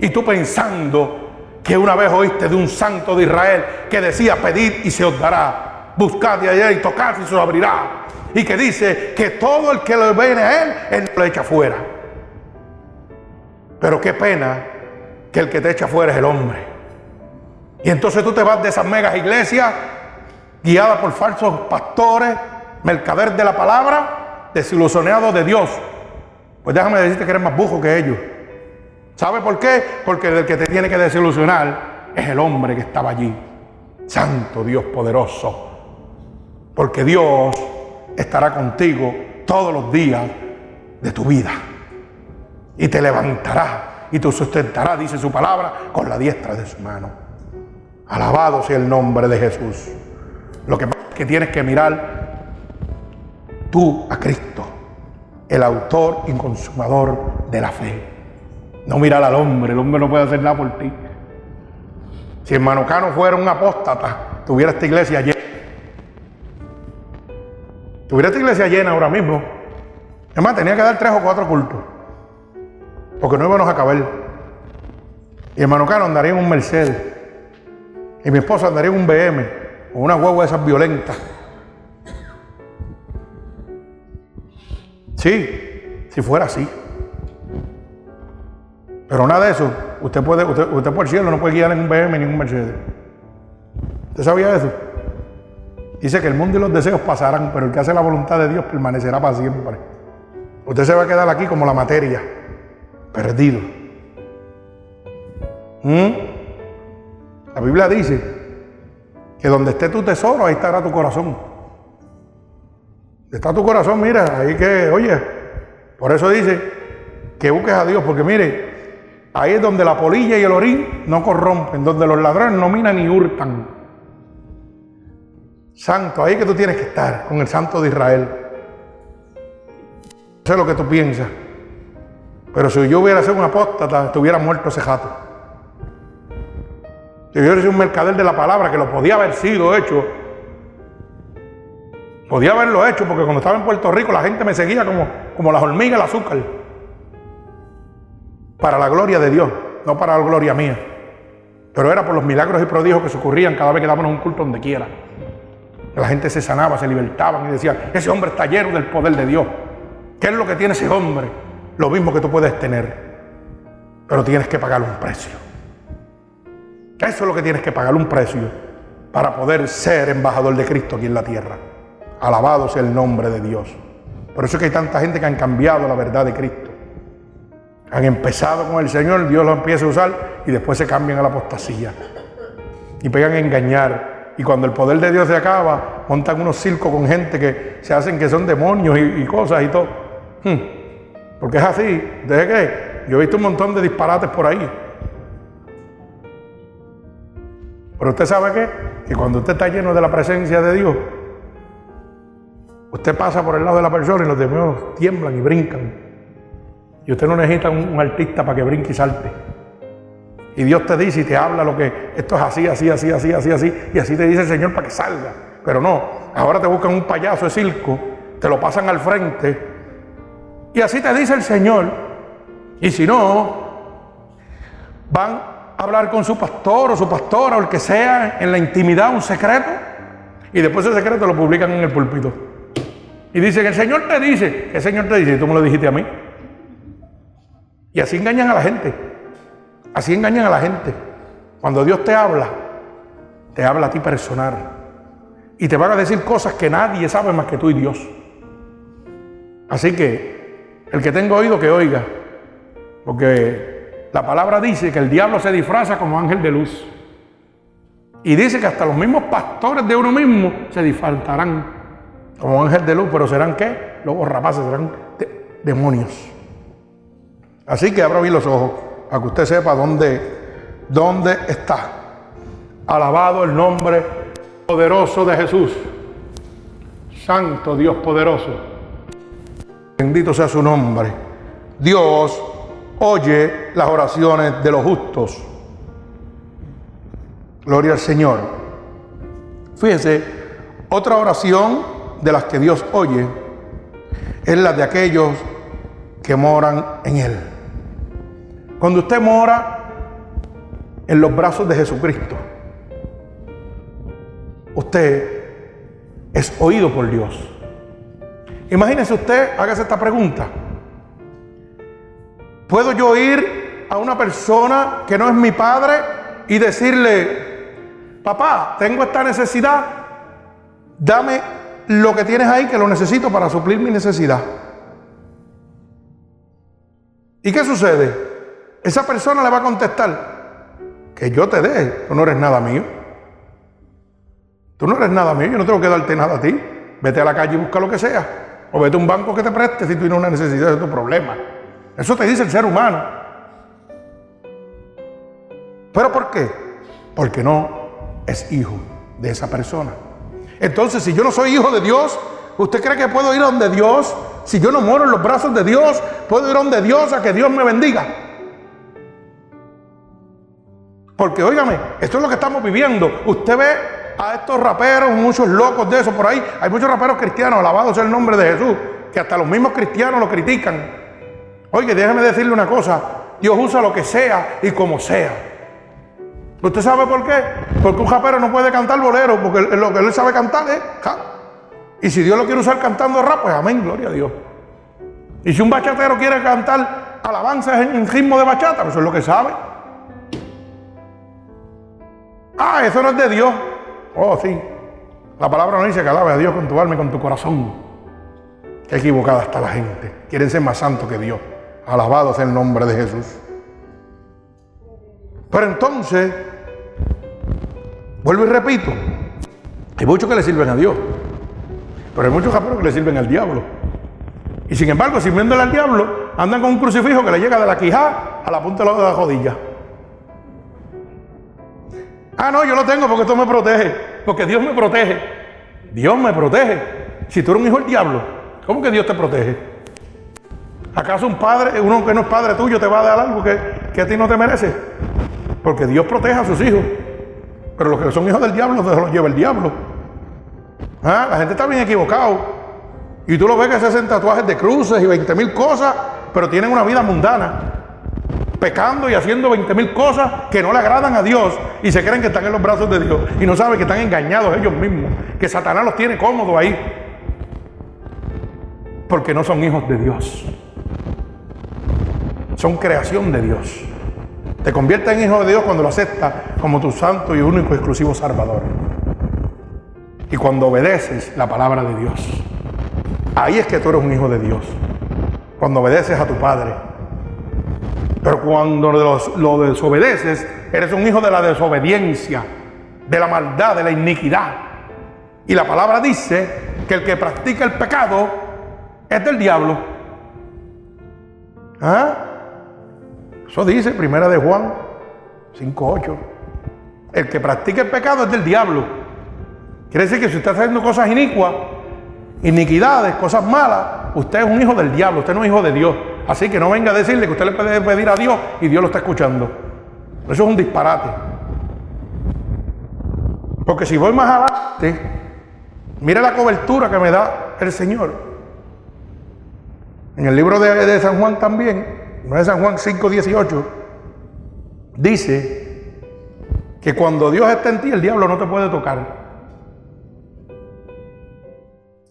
Y tú pensando que una vez oíste de un santo de Israel que decía pedir y se os dará, buscad de allá y tocad y se os abrirá. Y que dice que todo el que lo viene a él, él lo echa fuera. Pero qué pena que el que te echa fuera es el hombre. Y entonces tú te vas de esas megas iglesias guiadas por falsos pastores, mercader de la palabra, desilusionado de Dios. Pues déjame decirte que eres más bujo que ellos. ¿Sabe por qué? Porque el que te tiene que desilusionar es el hombre que estaba allí. Santo Dios poderoso. Porque Dios estará contigo todos los días de tu vida. Y te levantará y te sustentará, dice su palabra, con la diestra de su mano. Alabado sea el nombre de Jesús. Lo que pasa es que tienes que mirar tú a Cristo, el autor y consumador de la fe. No mirar al hombre, el hombre no puede hacer nada por ti. Si hermano Cano fuera un apóstata, tuviera esta iglesia llena. Tuviera esta iglesia llena ahora mismo. Es más, tenía que dar tres o cuatro cultos. Porque no íbamos a caber. Y hermano Cano andaría en un Mercedes. Y mi esposa andaría en un BM. O una huevo de esas violentas. Sí, si fuera así. Pero nada de eso. Usted puede, usted, por el cielo no puede guiar en un BM ni en un Mercedes. ¿Usted sabía eso? Dice que el mundo y los deseos pasarán, pero el que hace la voluntad de Dios permanecerá para siempre. Usted se va a quedar aquí como la materia, perdido. ¿Mm? La Biblia dice que donde esté tu tesoro, ahí estará tu corazón. Está tu corazón, mira, ahí que, oye, por eso dice que busques a Dios, porque mire, ahí es donde la polilla y el orín no corrompen, donde los ladrones no minan ni hurtan. Santo, ahí que tú tienes que estar con el Santo de Israel. No sé lo que tú piensas. Pero si yo hubiera sido un apóstata, estuviera muerto ese jato. Si yo hubiera sido un mercader de la palabra, que lo podía haber sido hecho, podía haberlo hecho, porque cuando estaba en Puerto Rico la gente me seguía como, como las hormigas el azúcar. Para la gloria de Dios, no para la gloria mía. Pero era por los milagros y prodigios que se ocurrían cada vez que dábamos un culto donde quiera. La gente se sanaba, se libertaban y decían, ese hombre está lleno del poder de Dios. ¿Qué es lo que tiene ese hombre? Lo mismo que tú puedes tener, pero tienes que pagar un precio. Eso es lo que tienes que pagar, un precio, para poder ser embajador de Cristo aquí en la tierra. Alabado sea el nombre de Dios. Por eso es que hay tanta gente que han cambiado la verdad de Cristo. Han empezado con el Señor, Dios lo empieza a usar y después se cambian a la apostasía. Y pegan a engañar. Y cuando el poder de Dios se acaba, montan unos circos con gente que se hacen que son demonios y, cosas y todo. Hmm. Porque es así. ¿Desde qué? Yo he visto un montón de disparates por ahí. Pero usted sabe qué? Que cuando usted está lleno de la presencia de Dios, usted pasa por el lado de la persona y los demonios tiemblan y brincan. Y usted no necesita un, artista para que brinque y salte. Y Dios te dice y te habla lo que esto es así, así, así, así, así, así. Y así te dice el Señor para que salga. Pero no, ahora te buscan un payaso de circo, te lo pasan al frente. Y así te dice el Señor. Y si no, van a hablar con su pastor o su pastora o el que sea en la intimidad, un secreto. Y después ese secreto lo publican en el púlpito. Y dicen, el Señor te dice, ¿qué Señor te dice? Y tú me lo dijiste a mí. Y así engañan a la gente. Así engañan a la gente. Cuando Dios te habla, te habla a ti personal. Y te van a decir cosas que nadie sabe más que tú y Dios. Así que el que tenga oído que oiga. Porque la palabra dice que el diablo se disfraza como ángel de luz. Y dice que hasta los mismos pastores de uno mismo se disfrazarán como ángel de luz, pero serán qué? Lobos rapaces, serán demonios. Así que abra bien los ojos para que usted sepa dónde, dónde está. Alabado el nombre poderoso de Jesús. Santo Dios poderoso. Bendito sea su nombre. Dios oye las oraciones de los justos. Gloria al Señor. Fíjese, otra oración de las que Dios oye es la de aquellos que moran en Él. Cuando usted mora en los brazos de Jesucristo, usted es oído por Dios. Imagínese usted, hágase esta pregunta. ¿Puedo yo ir a una persona que no es mi padre y decirle, papá, tengo esta necesidad, dame lo que tienes ahí que lo necesito para suplir mi necesidad? ¿Y qué sucede? Esa persona le va a contestar que yo te dé, tú no eres nada mío. Tú no eres nada mío, yo no tengo que darte nada a ti. Vete a la calle y busca lo que sea. O vete a un banco que te preste si tú tienes una necesidad de tu problema. Eso te dice el ser humano. ¿Pero por qué? Porque no es hijo de esa persona. Entonces, si yo no soy hijo de Dios, ¿usted cree que puedo ir a donde Dios? Si yo no moro en los brazos de Dios, puedo ir a donde Dios a que Dios me bendiga. Porque, óigame, esto es lo que estamos viviendo. Usted ve a estos raperos, muchos locos de eso por ahí. Hay muchos raperos cristianos, alabado sea el nombre de Jesús, que hasta los mismos cristianos lo critican. Oye, déjeme decirle una cosa. Dios usa lo que sea y como sea. ¿Usted sabe por qué? Porque un rapero no puede cantar bolero, porque lo que él sabe cantar es Y si Dios lo quiere usar cantando rap, pues amén, gloria a Dios. Y si un bachatero quiere cantar alabanzas en ritmo de bachata, pues eso es lo que sabe. Ah, eso no es de Dios. Oh, sí. La palabra no dice que alabe a Dios con tu alma y con tu corazón. Qué equivocada está la gente. Quieren ser más santos que Dios. Alabado sea el nombre de Jesús. Pero entonces, vuelvo y repito, hay muchos que le sirven a Dios, pero hay muchos que le sirven al diablo. Y sin embargo, sirviéndole al diablo, andan con un crucifijo que le llega de la quijada a la punta de la rodilla. Ah, no, yo lo tengo porque esto me protege, porque Dios me protege. Dios me protege. Si tú eres un hijo del diablo, ¿cómo que Dios te protege? ¿Acaso un padre, uno que no es padre tuyo, te va a dar algo que, que a ti no te merece? Porque Dios protege a sus hijos. Pero los que son hijos del diablo, se los lleva el diablo. ¿Ah? La gente está bien equivocado. Y tú lo ves que se hacen tatuajes de cruces y 20 mil cosas, pero tienen una vida mundana. Pecando y haciendo 20 mil cosas que no le agradan a Dios y se creen que están en los brazos de Dios. Y no saben que están engañados ellos mismos. Que Satanás los tiene cómodos ahí. Porque no son hijos de Dios. Son creación de Dios. Te conviertes en hijo de Dios cuando lo aceptas como tu santo y único exclusivo Salvador. Y cuando obedeces la palabra de Dios. Ahí es que tú eres un hijo de Dios. Cuando obedeces a tu Padre. Pero cuando lo desobedeces, eres un hijo de la desobediencia, de la maldad, de la iniquidad. Y la palabra dice que el que practica el pecado es del diablo. ¿Ah? Eso dice Primera de Juan 5.8. El que practica el pecado es del diablo. Quiere decir que si usted está haciendo cosas inicuas, iniquidades, cosas malas, usted es un hijo del diablo, usted no es hijo de Dios. Así que no venga a decirle que usted le puede pedir a Dios y Dios lo está escuchando. Eso es un disparate. Porque si voy más adelante, mire la cobertura que me da el Señor. En el libro de, de San Juan también, no es San Juan 5:18, dice que cuando Dios está en ti, el diablo no te puede tocar.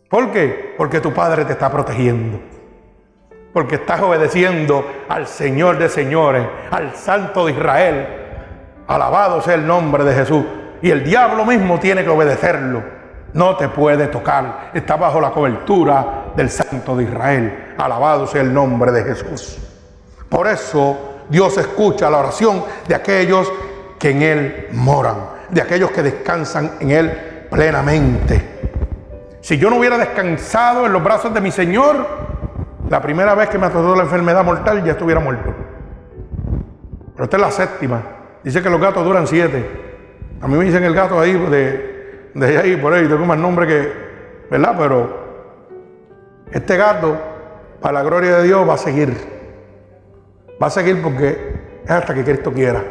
¿Por qué? Porque tu Padre te está protegiendo. Porque estás obedeciendo al Señor de señores, al Santo de Israel. Alabado sea el nombre de Jesús. Y el diablo mismo tiene que obedecerlo. No te puede tocar. Está bajo la cobertura del Santo de Israel. Alabado sea el nombre de Jesús. Por eso Dios escucha la oración de aquellos que en Él moran, de aquellos que descansan en Él plenamente. Si yo no hubiera descansado en los brazos de mi Señor, la primera vez que me azotó la enfermedad mortal ya estuviera muerto. Pero esta es la séptima. Dice que los gatos duran siete. A mí me dicen el gato ahí de, de ahí por ahí, tengo más nombre que, ¿verdad? Pero este gato, para la gloria de Dios, va a seguir. Va a seguir porque es hasta que Cristo quiera.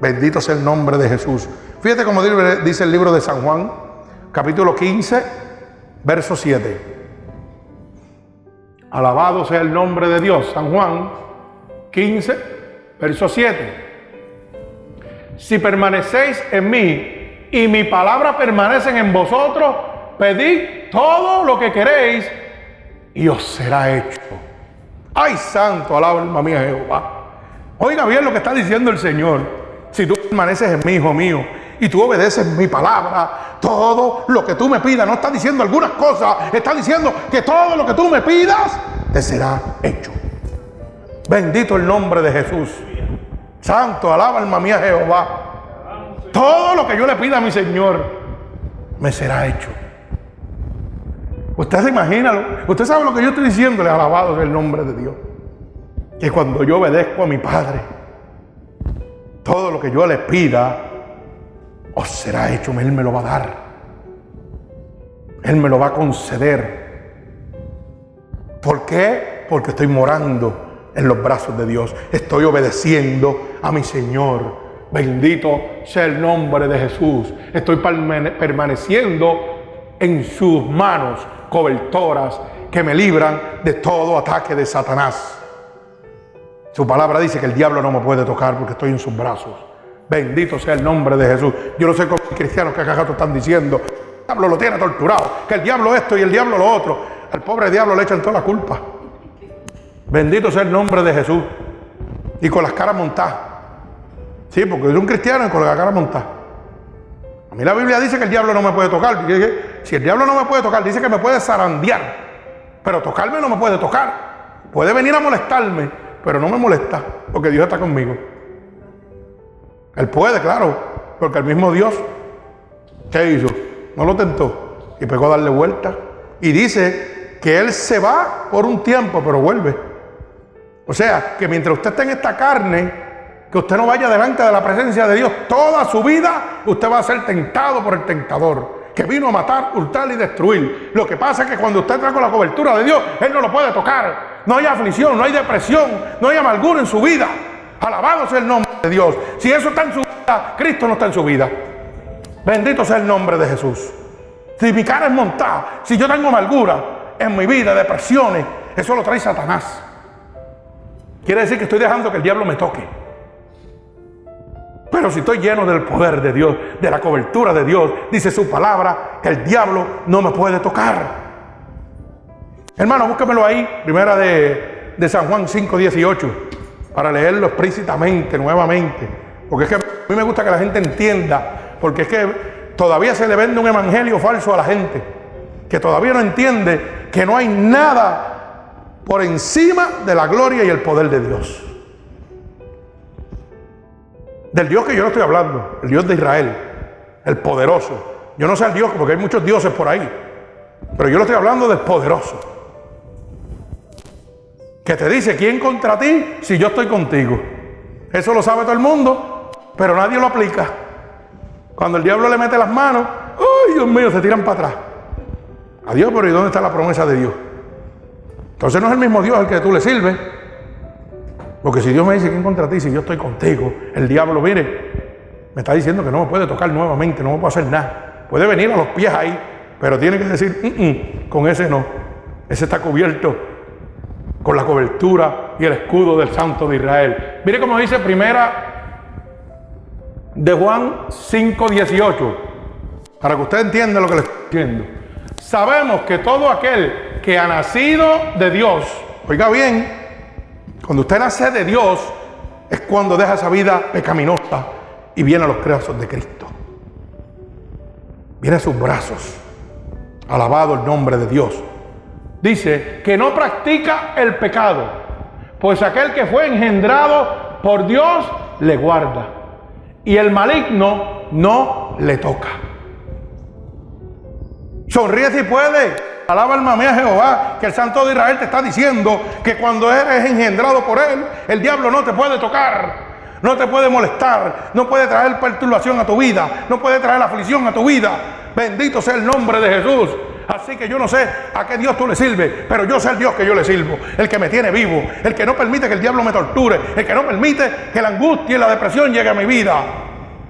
Bendito sea el nombre de Jesús. Fíjate como dice el libro de San Juan, capítulo 15, verso 7. Alabado sea el nombre de Dios. San Juan 15, verso 7. Si permanecéis en mí y mi palabra permanecen en vosotros, pedid todo lo que queréis y os será hecho. Ay, santo, alma mía Jehová. Oiga bien lo que está diciendo el Señor. Si tú permaneces en mí, hijo mío, y tú obedeces mi palabra, todo lo que tú me pidas, no está diciendo algunas cosas, está diciendo que todo lo que tú me pidas te será hecho. Bendito el nombre de Jesús. Santo, alaba alma mía Jehová. Todo lo que yo le pida a mi Señor me será hecho. Usted se imagina, usted sabe lo que yo estoy diciéndole, alabado sea el nombre de Dios. Que cuando yo obedezco a mi Padre, todo lo que yo le pida, os será hecho, Él me lo va a dar. Él me lo va a conceder. ¿Por qué? Porque estoy morando en los brazos de Dios. Estoy obedeciendo a mi Señor. Bendito sea el nombre de Jesús. Estoy permaneciendo en sus manos cobertoras que me libran de todo ataque de Satanás. Su palabra dice que el diablo no me puede tocar porque estoy en sus brazos. Bendito sea el nombre de Jesús. Yo no sé cómo los cristianos que acá están diciendo, el diablo lo tiene torturado, que el diablo esto y el diablo lo otro. Al pobre diablo le echan toda la culpa. Bendito sea el nombre de Jesús. Y con las caras montadas. Sí, porque es un cristiano y con la cara montada. Mí la Biblia dice que el diablo no me puede tocar. Si el diablo no me puede tocar, dice que me puede zarandear. Pero tocarme no me puede tocar. Puede venir a molestarme, pero no me molesta, porque Dios está conmigo. Él puede, claro, porque el mismo Dios, ¿qué hizo? No lo tentó y pegó a darle vuelta. Y dice que Él se va por un tiempo, pero vuelve. O sea, que mientras usted esté en esta carne, que usted no vaya delante de la presencia de Dios toda su vida, usted va a ser tentado por el tentador. que vino a matar, hurtar y destruir. Lo que pasa es que cuando usted está con la cobertura de Dios, Él no lo puede tocar. No hay aflicción, no hay depresión, no hay amargura en su vida. Alabado sea el nombre de Dios. Si eso está en su vida, Cristo no está en su vida. Bendito sea el nombre de Jesús. Si mi cara es montada, si yo tengo amargura en mi vida, depresiones, eso lo trae Satanás. Quiere decir que estoy dejando que el diablo me toque. Pero si estoy lleno del poder de Dios, de la cobertura de Dios, dice su palabra, que el diablo no me puede tocar. Hermano, búsquemelo ahí, primera de, de San Juan 5.18, para leerlo explícitamente, nuevamente. Porque es que a mí me gusta que la gente entienda, porque es que todavía se le vende un evangelio falso a la gente, que todavía no entiende que no hay nada por encima de la gloria y el poder de Dios. Del Dios que yo no estoy hablando, el Dios de Israel, el poderoso. Yo no sé el Dios, porque hay muchos dioses por ahí, pero yo lo estoy hablando del poderoso. Que te dice, ¿quién contra ti si yo estoy contigo? Eso lo sabe todo el mundo, pero nadie lo aplica. Cuando el diablo le mete las manos, ¡ay, Dios mío! Se tiran para atrás. Adiós, pero ¿y dónde está la promesa de Dios? Entonces no es el mismo Dios al que tú le sirves. Porque si Dios me dice, ¿quién contra ti? Si yo estoy contigo, el diablo, mire, me está diciendo que no me puede tocar nuevamente, no me puede hacer nada. Puede venir a los pies ahí, pero tiene que decir, mm, mm, con ese no. Ese está cubierto con la cobertura y el escudo del Santo de Israel. Mire cómo dice primera de Juan 5:18, para que usted entienda lo que le estoy diciendo. Sabemos que todo aquel que ha nacido de Dios, oiga bien, cuando usted nace de Dios es cuando deja esa vida pecaminosa y viene a los brazos de Cristo. Viene a sus brazos. Alabado el nombre de Dios. Dice que no practica el pecado, pues aquel que fue engendrado por Dios le guarda. Y el maligno no le toca. Sonríe si puede. Alaba alma mía Jehová, que el Santo de Israel te está diciendo que cuando eres engendrado por Él, el diablo no te puede tocar. No te puede molestar, no puede traer perturbación a tu vida, no puede traer aflicción a tu vida. Bendito sea el nombre de Jesús. Así que yo no sé a qué Dios tú le sirves, pero yo sé el Dios que yo le sirvo, el que me tiene vivo, el que no permite que el diablo me torture, el que no permite que la angustia y la depresión llegue a mi vida.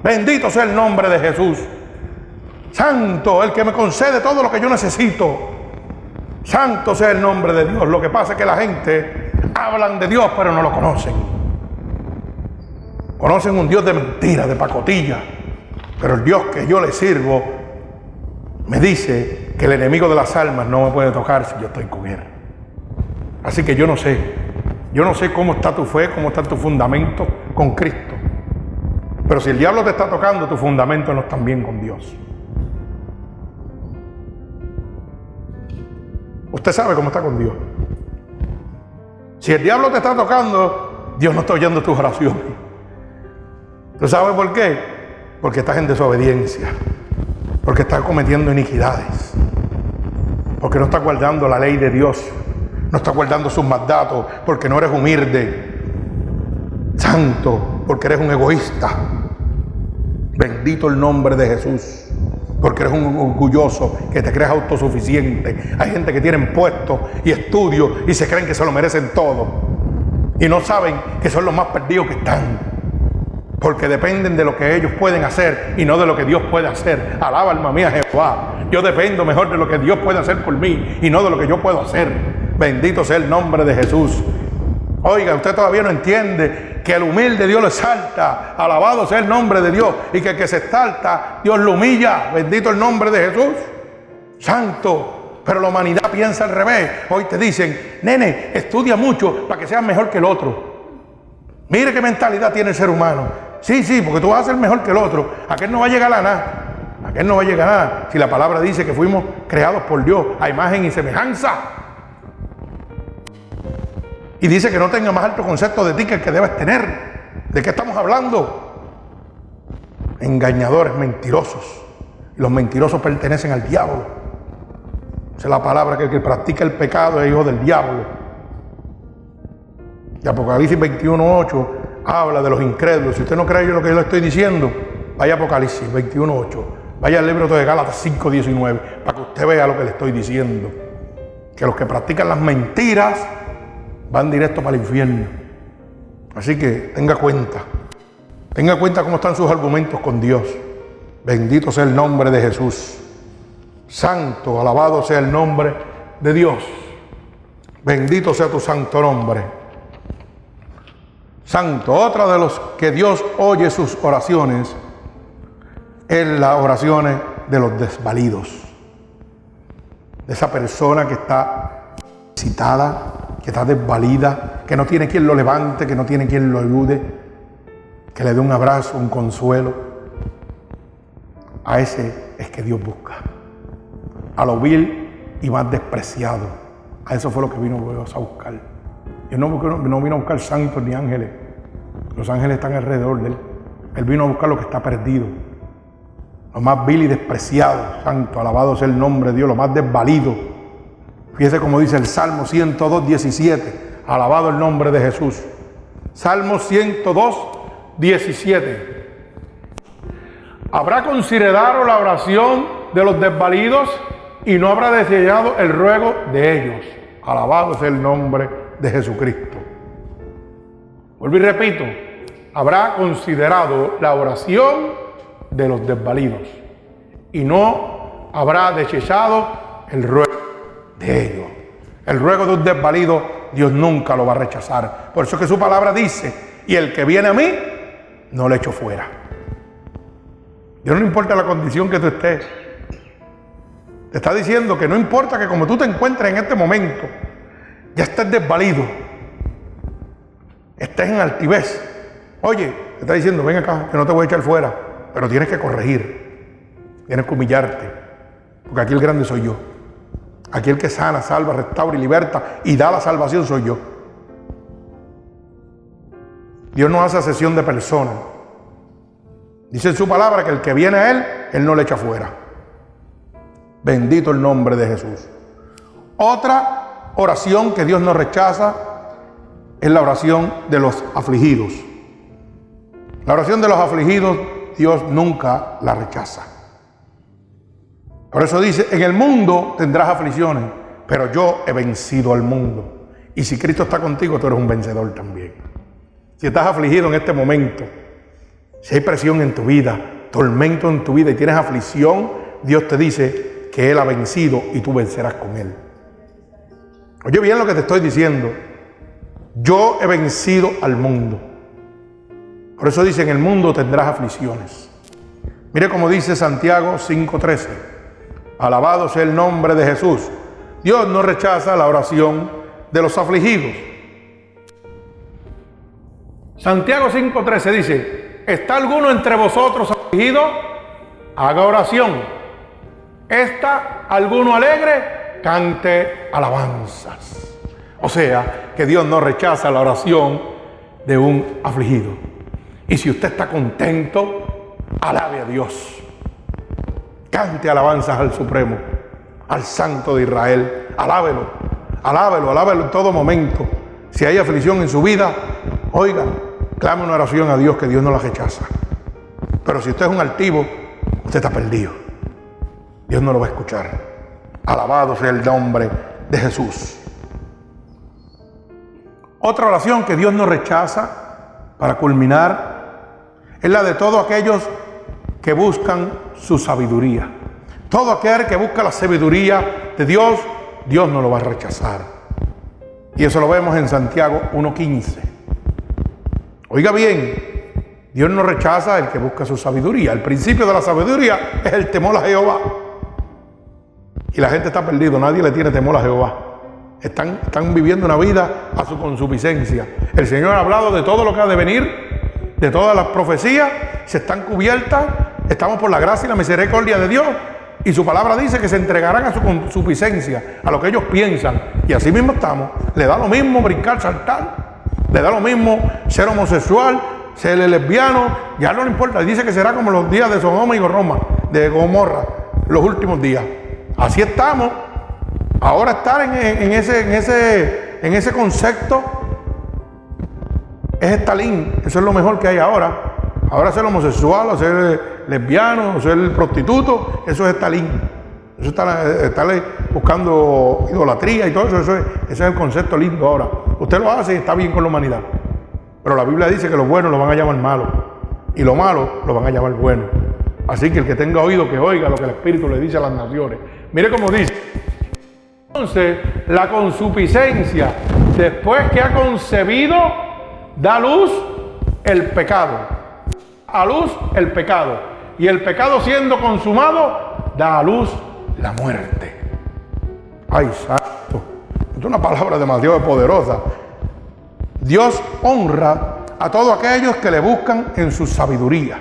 Bendito sea el nombre de Jesús. Santo, el que me concede todo lo que yo necesito. Santo sea el nombre de Dios. Lo que pasa es que la gente hablan de Dios, pero no lo conocen. Conocen un Dios de mentira, de pacotilla. Pero el Dios que yo le sirvo me dice que el enemigo de las almas no me puede tocar si yo estoy con él. Así que yo no sé. Yo no sé cómo está tu fe, cómo está tu fundamento con Cristo. Pero si el diablo te está tocando, tu fundamento no está bien con Dios. Usted sabe cómo está con Dios. Si el diablo te está tocando, Dios no está oyendo tus oraciones. ¿Tú sabes por qué? Porque estás en desobediencia. Porque estás cometiendo iniquidades. Porque no estás guardando la ley de Dios. No estás guardando sus mandatos. Porque no eres humilde. Santo. Porque eres un egoísta. Bendito el nombre de Jesús porque eres un orgulloso, que te crees autosuficiente. Hay gente que tiene puestos y estudios y se creen que se lo merecen todo. Y no saben que son los más perdidos que están. Porque dependen de lo que ellos pueden hacer y no de lo que Dios puede hacer. Alaba alma mía Jehová. Yo dependo mejor de lo que Dios puede hacer por mí y no de lo que yo puedo hacer. Bendito sea el nombre de Jesús. Oiga, usted todavía no entiende que el humilde Dios lo exalta. Alabado sea el nombre de Dios. Y que el que se exalta, Dios lo humilla. Bendito el nombre de Jesús. Santo. Pero la humanidad piensa al revés. Hoy te dicen, nene, estudia mucho para que seas mejor que el otro. Mire qué mentalidad tiene el ser humano. Sí, sí, porque tú vas a ser mejor que el otro. Aquel no va a llegar a nada. Aquel no va a llegar a nada. Si la palabra dice que fuimos creados por Dios a imagen y semejanza. Y dice que no tenga más alto concepto de ti que el que debes tener. ¿De qué estamos hablando? Engañadores, mentirosos. Los mentirosos pertenecen al diablo. Esa es la palabra que el que practica el pecado es hijo del diablo. Y Apocalipsis 21.8 habla de los incrédulos. Si usted no cree en lo que yo le estoy diciendo, vaya a Apocalipsis 21.8. Vaya al libro de Gálatas 5:19 para que usted vea lo que le estoy diciendo. Que los que practican las mentiras van directo para el infierno. Así que tenga cuenta. Tenga cuenta cómo están sus argumentos con Dios. Bendito sea el nombre de Jesús. Santo, alabado sea el nombre de Dios. Bendito sea tu santo nombre. Santo, otra de los que Dios oye sus oraciones es las oraciones de los desvalidos. De esa persona que está citada, que está desvalida, que no tiene quien lo levante, que no tiene quien lo ayude, que le dé un abrazo, un consuelo. A ese es que Dios busca. A lo vil y más despreciado. A eso fue lo que vino a buscar. Dios no, no vino a buscar santos ni ángeles. Los ángeles están alrededor de él. Él vino a buscar lo que está perdido lo más vil y despreciado, santo, alabado sea el nombre de Dios, lo más desvalido. Fíjese como dice el Salmo 102, 17, alabado el nombre de Jesús. Salmo 102, 17. Habrá considerado la oración de los desvalidos y no habrá deseado el ruego de ellos. Alabado sea el nombre de Jesucristo. Vuelvo y repito, habrá considerado la oración de los desvalidos y no habrá desechado el ruego de ellos. El ruego de un desvalido Dios nunca lo va a rechazar. Por eso que su palabra dice, y el que viene a mí, no le echo fuera. Dios no importa la condición que tú estés. Te está diciendo que no importa que como tú te encuentres en este momento, ya estés desvalido, estés en altivez. Oye, te está diciendo, ven acá, que no te voy a echar fuera pero tienes que corregir, tienes que humillarte, porque aquí el grande soy yo. Aquí el que sana, salva, restaura y liberta y da la salvación soy yo. Dios no hace sesión de personas. Dice en su palabra que el que viene a Él, Él no le echa fuera. Bendito el nombre de Jesús. Otra oración que Dios no rechaza es la oración de los afligidos. La oración de los afligidos Dios nunca la rechaza. Por eso dice, en el mundo tendrás aflicciones, pero yo he vencido al mundo. Y si Cristo está contigo, tú eres un vencedor también. Si estás afligido en este momento, si hay presión en tu vida, tormento en tu vida y tienes aflicción, Dios te dice que Él ha vencido y tú vencerás con Él. Oye bien lo que te estoy diciendo. Yo he vencido al mundo. Por eso dice, en el mundo tendrás aflicciones. Mire como dice Santiago 5:13. Alabado sea el nombre de Jesús. Dios no rechaza la oración de los afligidos. Santiago 5:13 dice, ¿está alguno entre vosotros afligido? Haga oración. ¿Está alguno alegre? Cante alabanzas. O sea, que Dios no rechaza la oración de un afligido. Y si usted está contento, alabe a Dios. Cante alabanzas al Supremo, al Santo de Israel. Alábelo, alábelo, alábelo en todo momento. Si hay aflicción en su vida, oiga, clame una oración a Dios que Dios no la rechaza. Pero si usted es un altivo, usted está perdido. Dios no lo va a escuchar. Alabado sea el nombre de Jesús. Otra oración que Dios no rechaza para culminar es la de todos aquellos que buscan su sabiduría. Todo aquel que busca la sabiduría de Dios, Dios no lo va a rechazar. Y eso lo vemos en Santiago 1.15. Oiga bien, Dios no rechaza el que busca su sabiduría. El principio de la sabiduría es el temor a Jehová. Y la gente está perdida, nadie le tiene temor a Jehová. Están, están viviendo una vida a su consuficiencia. El Señor ha hablado de todo lo que ha de venir de todas las profecías se están cubiertas. Estamos por la gracia y la misericordia de Dios. Y su palabra dice que se entregarán a su consuficiencia, a lo que ellos piensan. Y así mismo estamos. Le da lo mismo brincar, saltar. Le da lo mismo ser homosexual, ser lesbiano. Ya no le importa. Dice que será como los días de Sodoma y Gomorra, de Gomorra, los últimos días. Así estamos. Ahora estar en, ese, concepto es Stalin, eso es lo mejor que hay ahora. Ahora ser homosexual, ser lesbiano, ser prostituto, eso es estar Eso está estar buscando idolatría y todo eso, eso es, el concepto lindo ahora. Usted lo hace y está bien con la humanidad. Pero la Biblia dice que lo bueno lo van a llamar malo y lo malo lo van a llamar bueno. Así que el que tenga oído que oiga lo que el Espíritu le dice a las naciones. Mire cómo dice. Entonces, la consuficiencia, después que ha concebido, da luz el pecado. A luz el pecado. Y el pecado siendo consumado, da a luz la muerte. Ay, santo. Es una palabra demasiado poderosa. Dios honra a todos aquellos que le buscan en su sabiduría.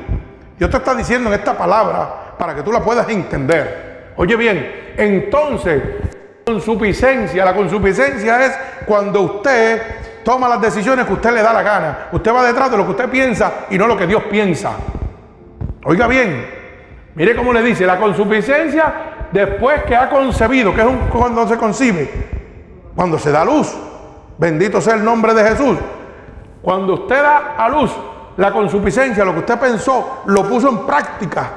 Dios te está diciendo en esta palabra para que tú la puedas entender. Oye bien, entonces, la consuficiencia es cuando usted toma las decisiones que usted le da la gana. Usted va detrás de lo que usted piensa y no lo que Dios piensa. Oiga bien, mire cómo le dice, la consuficiencia después que ha concebido, que es cuando se concibe, cuando se da luz. Bendito sea el nombre de Jesús. Cuando usted da a luz la consuficiencia, lo que usted pensó, lo puso en práctica.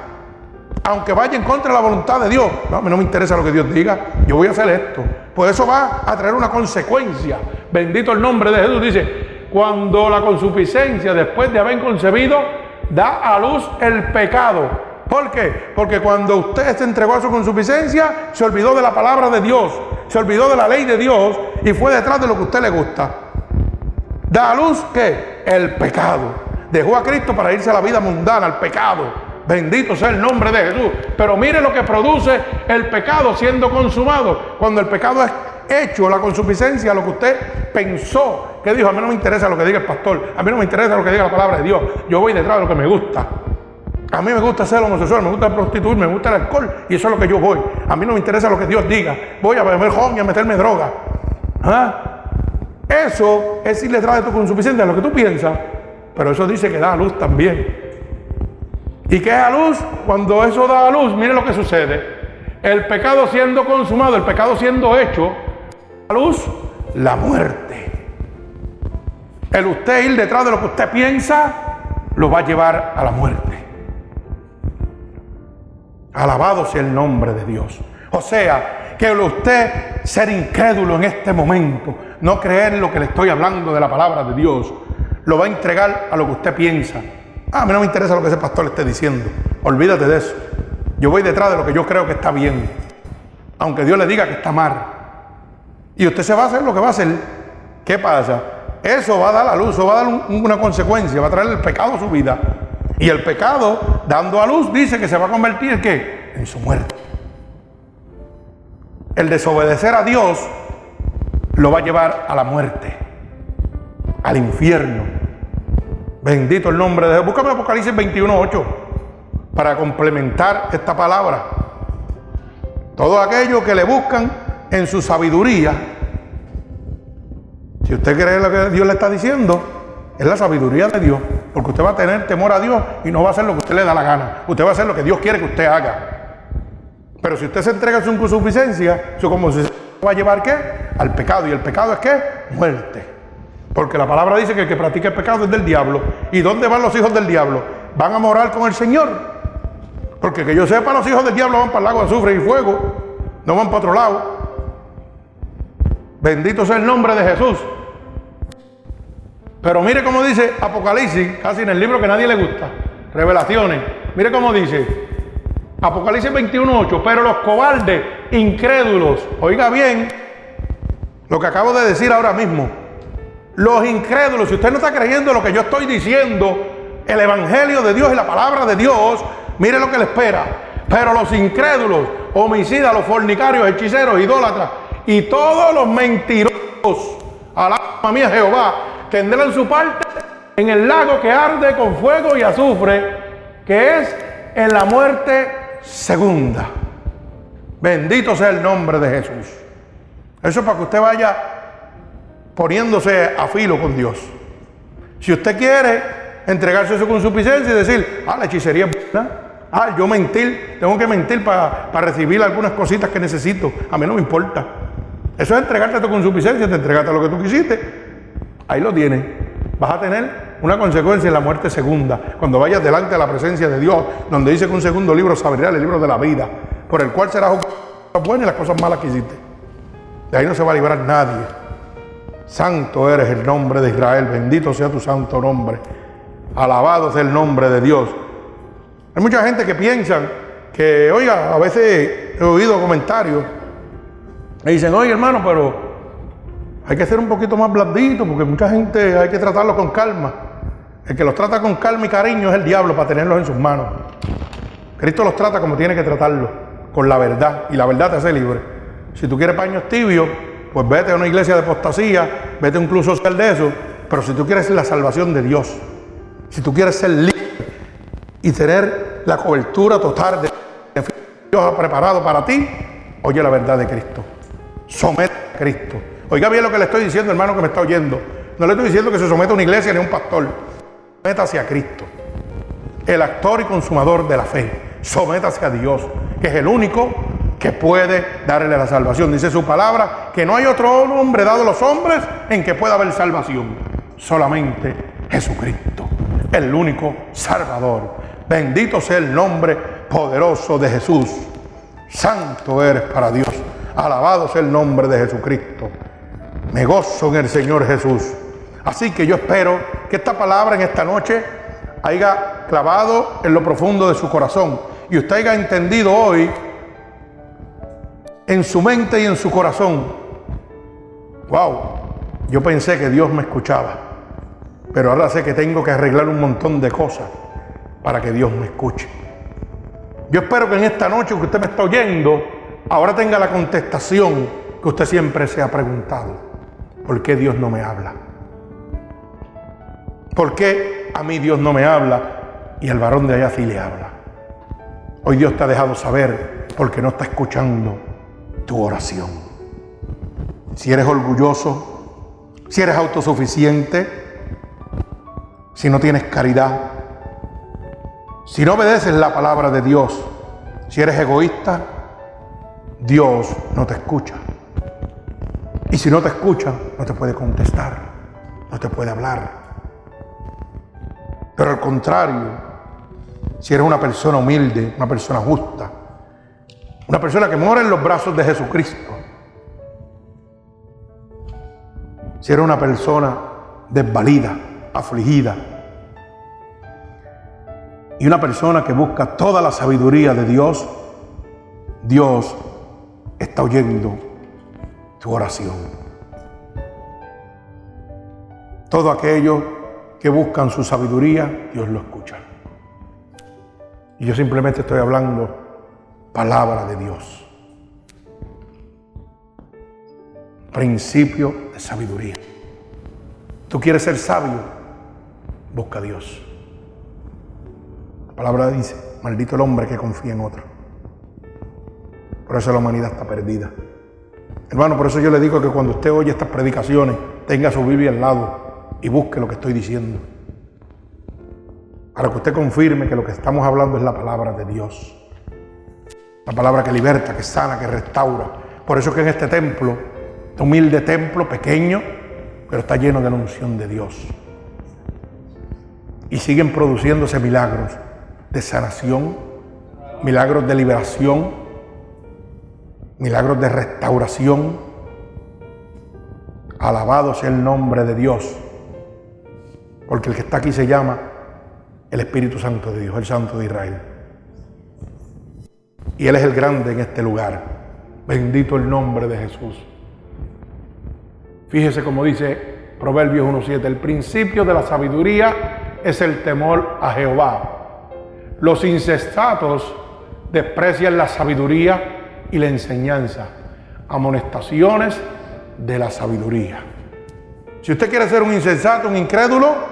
Aunque vaya en contra de la voluntad de Dios. No, no me interesa lo que Dios diga. Yo voy a hacer esto. Pues eso va a traer una consecuencia. Bendito el nombre de Jesús. Dice, cuando la consuficiencia, después de haber concebido, da a luz el pecado. ¿Por qué? Porque cuando usted se entregó a su consuficiencia, se olvidó de la palabra de Dios, se olvidó de la ley de Dios y fue detrás de lo que a usted le gusta. Da a luz que el pecado. Dejó a Cristo para irse a la vida mundana, al pecado. Bendito sea el nombre de Jesús. Pero mire lo que produce el pecado siendo consumado. Cuando el pecado es hecho, la consuficiencia, lo que usted pensó, que dijo, a mí no me interesa lo que diga el pastor, a mí no me interesa lo que diga la palabra de Dios, yo voy detrás de lo que me gusta. A mí me gusta ser homosexual, me gusta prostituir, me gusta el alcohol y eso es lo que yo voy. A mí no me interesa lo que Dios diga. Voy a beber joven y a meterme droga. ¿Ah? Eso es ir detrás de tu consuficiencia, lo que tú piensas. Pero eso dice que da a luz también. ¿Y qué es a luz? Cuando eso da a luz, mire lo que sucede. El pecado siendo consumado, el pecado siendo hecho, luz, la muerte. El usted ir detrás de lo que usted piensa, lo va a llevar a la muerte. Alabado sea el nombre de Dios. O sea, que usted ser incrédulo en este momento, no creer lo que le estoy hablando de la palabra de Dios, lo va a entregar a lo que usted piensa. Ah, a mí no me interesa lo que ese pastor le esté diciendo. Olvídate de eso. Yo voy detrás de lo que yo creo que está bien. Aunque Dios le diga que está mal. Y usted se va a hacer lo que va a hacer. ¿Qué pasa? Eso va a dar a luz, eso va a dar una consecuencia, va a traer el pecado a su vida. Y el pecado, dando a luz, dice que se va a convertir en qué? En su muerte. El desobedecer a Dios lo va a llevar a la muerte, al infierno. Bendito el nombre de Dios. Búscame Apocalipsis 21.8 para complementar esta palabra. Todo aquello que le buscan en su sabiduría. Si usted cree lo que Dios le está diciendo, es la sabiduría de Dios. Porque usted va a tener temor a Dios y no va a hacer lo que usted le da la gana. Usted va a hacer lo que Dios quiere que usted haga. Pero si usted se entrega a su insuficiencia, como se va a llevar qué? Al pecado. ¿Y el pecado es qué? Muerte. Porque la palabra dice que el que practica el pecado es del diablo. ¿Y dónde van los hijos del diablo? Van a morar con el Señor. Porque que yo sepa, los hijos del diablo van para el lago de azufre y fuego. No van para otro lado. Bendito sea el nombre de Jesús. Pero mire cómo dice Apocalipsis, casi en el libro que nadie le gusta, Revelaciones. Mire cómo dice Apocalipsis 21.8, pero los cobardes, incrédulos, oiga bien lo que acabo de decir ahora mismo. Los incrédulos, si usted no está creyendo lo que yo estoy diciendo, el Evangelio de Dios y la palabra de Dios, mire lo que le espera. Pero los incrédulos, homicidas, los fornicarios, hechiceros, idólatras y todos los mentirosos, alma mía Jehová, tendrán su parte en el lago que arde con fuego y azufre, que es en la muerte segunda. Bendito sea el nombre de Jesús. Eso es para que usted vaya poniéndose a filo con Dios. Si usted quiere entregarse a su consuficiencia y decir, ah, la hechicería es buena, ah, yo mentir, tengo que mentir para, para recibir algunas cositas que necesito, a mí no me importa. Eso es entregarte a tu consuficiencia, te entregaste a lo que tú quisiste, Ahí lo tienes. Vas a tener una consecuencia es la muerte segunda. Cuando vayas delante de la presencia de Dios, donde dice que un segundo libro se abrirá, el libro de la vida, por el cual serás las cosas buenas y las cosas malas que hiciste. De ahí no se va a librar nadie. Santo eres el nombre de Israel, bendito sea tu santo nombre. Alabado sea el nombre de Dios. Hay mucha gente que piensa que, oiga, a veces he oído comentarios, me dicen, oye hermano, pero hay que ser un poquito más blandito porque mucha gente hay que tratarlo con calma. El que los trata con calma y cariño es el diablo para tenerlos en sus manos. Cristo los trata como tiene que tratarlos, con la verdad, y la verdad te hace libre. Si tú quieres paños tibios, pues vete a una iglesia de apostasía, vete a un club social de eso, pero si tú quieres la salvación de Dios, si tú quieres ser libre y tener la cobertura total de Dios ha preparado para ti, oye la verdad de Cristo. Somete a Cristo. Oiga bien lo que le estoy diciendo, hermano, que me está oyendo. No le estoy diciendo que se someta a una iglesia ni a un pastor. Sométase a Cristo, el actor y consumador de la fe. Sométase a Dios, que es el único que puede darle la salvación. Dice su palabra que no hay otro nombre dado a los hombres en que pueda haber salvación. Solamente Jesucristo, el único Salvador. Bendito sea el nombre poderoso de Jesús. Santo eres para Dios. Alabado sea el nombre de Jesucristo. Me gozo en el Señor Jesús. Así que yo espero que esta palabra en esta noche haya clavado en lo profundo de su corazón y usted haya entendido hoy en su mente y en su corazón. Wow, yo pensé que Dios me escuchaba, pero ahora sé que tengo que arreglar un montón de cosas para que Dios me escuche. Yo espero que en esta noche que usted me está oyendo, ahora tenga la contestación que usted siempre se ha preguntado. ¿Por qué Dios no me habla? ¿Por qué a mí Dios no me habla y al varón de allá sí le habla? Hoy Dios te ha dejado saber porque no está escuchando tu oración. Si eres orgulloso, si eres autosuficiente, si no tienes caridad, si no obedeces la palabra de Dios, si eres egoísta, Dios no te escucha. Y si no te escucha, no te puede contestar, no te puede hablar. Pero al contrario, si eres una persona humilde, una persona justa, una persona que mora en los brazos de Jesucristo, si eres una persona desvalida, afligida, y una persona que busca toda la sabiduría de Dios, Dios está oyendo tu oración. Todo aquello que buscan su sabiduría, Dios lo escucha. Y yo simplemente estoy hablando palabra de Dios. Principio de sabiduría. ¿Tú quieres ser sabio? Busca a Dios. La palabra dice, maldito el hombre que confía en otro. Por eso la humanidad está perdida. Hermano, por eso yo le digo que cuando usted oye estas predicaciones, tenga su Biblia al lado y busque lo que estoy diciendo. Para que usted confirme que lo que estamos hablando es la palabra de Dios. La palabra que liberta, que sana, que restaura. Por eso que en este templo, este humilde templo, pequeño, pero está lleno de la unción de Dios. Y siguen produciéndose milagros de sanación, milagros de liberación, milagros de restauración. Alabado sea el nombre de Dios. Porque el que está aquí se llama el Espíritu Santo de Dios, el Santo de Israel. Y Él es el grande en este lugar. Bendito el nombre de Jesús. Fíjese como dice Proverbios 1.7, el principio de la sabiduría es el temor a Jehová. Los incestados desprecian la sabiduría y la enseñanza. Amonestaciones de la sabiduría. Si usted quiere ser un insensato, un incrédulo,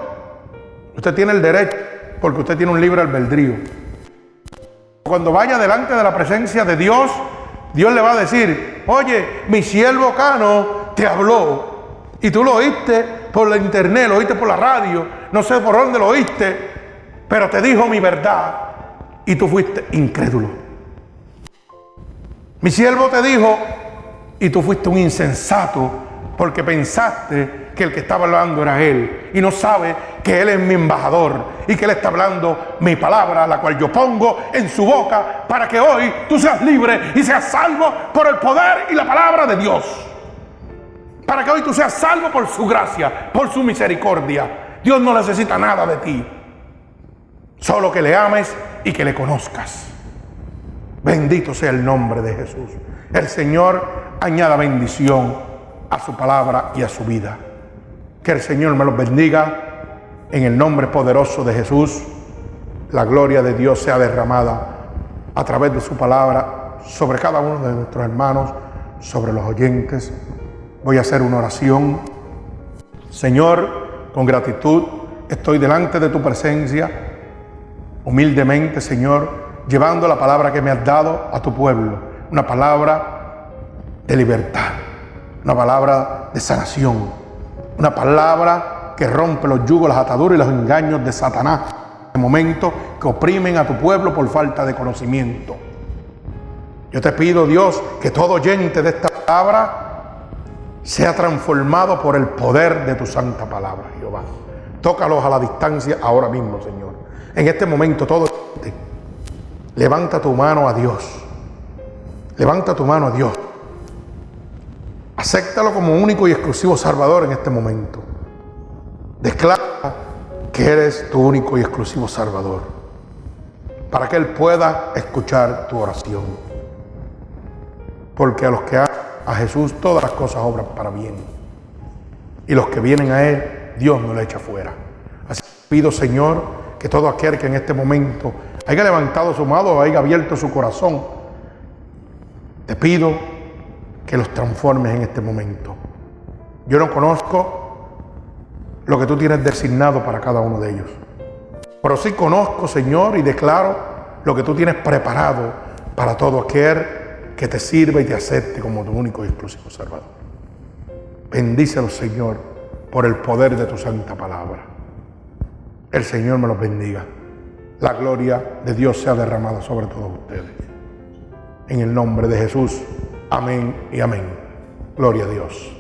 Usted tiene el derecho porque usted tiene un libre albedrío. Cuando vaya delante de la presencia de Dios, Dios le va a decir, oye, mi siervo Cano te habló y tú lo oíste por la internet, lo oíste por la radio, no sé por dónde lo oíste, pero te dijo mi verdad y tú fuiste incrédulo. Mi siervo te dijo y tú fuiste un insensato porque pensaste que el que estaba hablando era Él y no sabe que Él es mi embajador y que Él está hablando mi palabra, la cual yo pongo en su boca para que hoy tú seas libre y seas salvo por el poder y la palabra de Dios. Para que hoy tú seas salvo por su gracia, por su misericordia. Dios no necesita nada de ti, solo que le ames y que le conozcas. Bendito sea el nombre de Jesús. El Señor añada bendición a su palabra y a su vida. Que el Señor me los bendiga. En el nombre poderoso de Jesús, la gloria de Dios sea derramada a través de su palabra sobre cada uno de nuestros hermanos, sobre los oyentes. Voy a hacer una oración. Señor, con gratitud estoy delante de tu presencia, humildemente, Señor, llevando la palabra que me has dado a tu pueblo, una palabra de libertad, una palabra de sanación, una palabra que rompe los yugos, las ataduras y los engaños de Satanás. En momento que oprimen a tu pueblo por falta de conocimiento. Yo te pido, Dios, que todo oyente de esta palabra sea transformado por el poder de tu santa palabra, Jehová. Tócalos a la distancia ahora mismo, Señor. En este momento, todo levanta tu mano a Dios. Levanta tu mano a Dios. Acéptalo como único y exclusivo Salvador en este momento. Declara que eres tu único y exclusivo Salvador. Para que Él pueda escuchar tu oración. Porque a los que a Jesús todas las cosas obran para bien. Y los que vienen a Él, Dios no le echa fuera. Así pido, Señor, que todo aquel que en este momento haya levantado su mano haya abierto su corazón, te pido que los transformes en este momento. Yo no conozco lo que tú tienes designado para cada uno de ellos. Pero sí conozco, Señor, y declaro lo que tú tienes preparado para todo aquel que te sirva y te acepte como tu único y exclusivo Salvador. Bendícelo, Señor, por el poder de tu santa palabra. El Señor me los bendiga. La gloria de Dios sea derramada sobre todos ustedes. En el nombre de Jesús. Amén y amén. Gloria a Dios.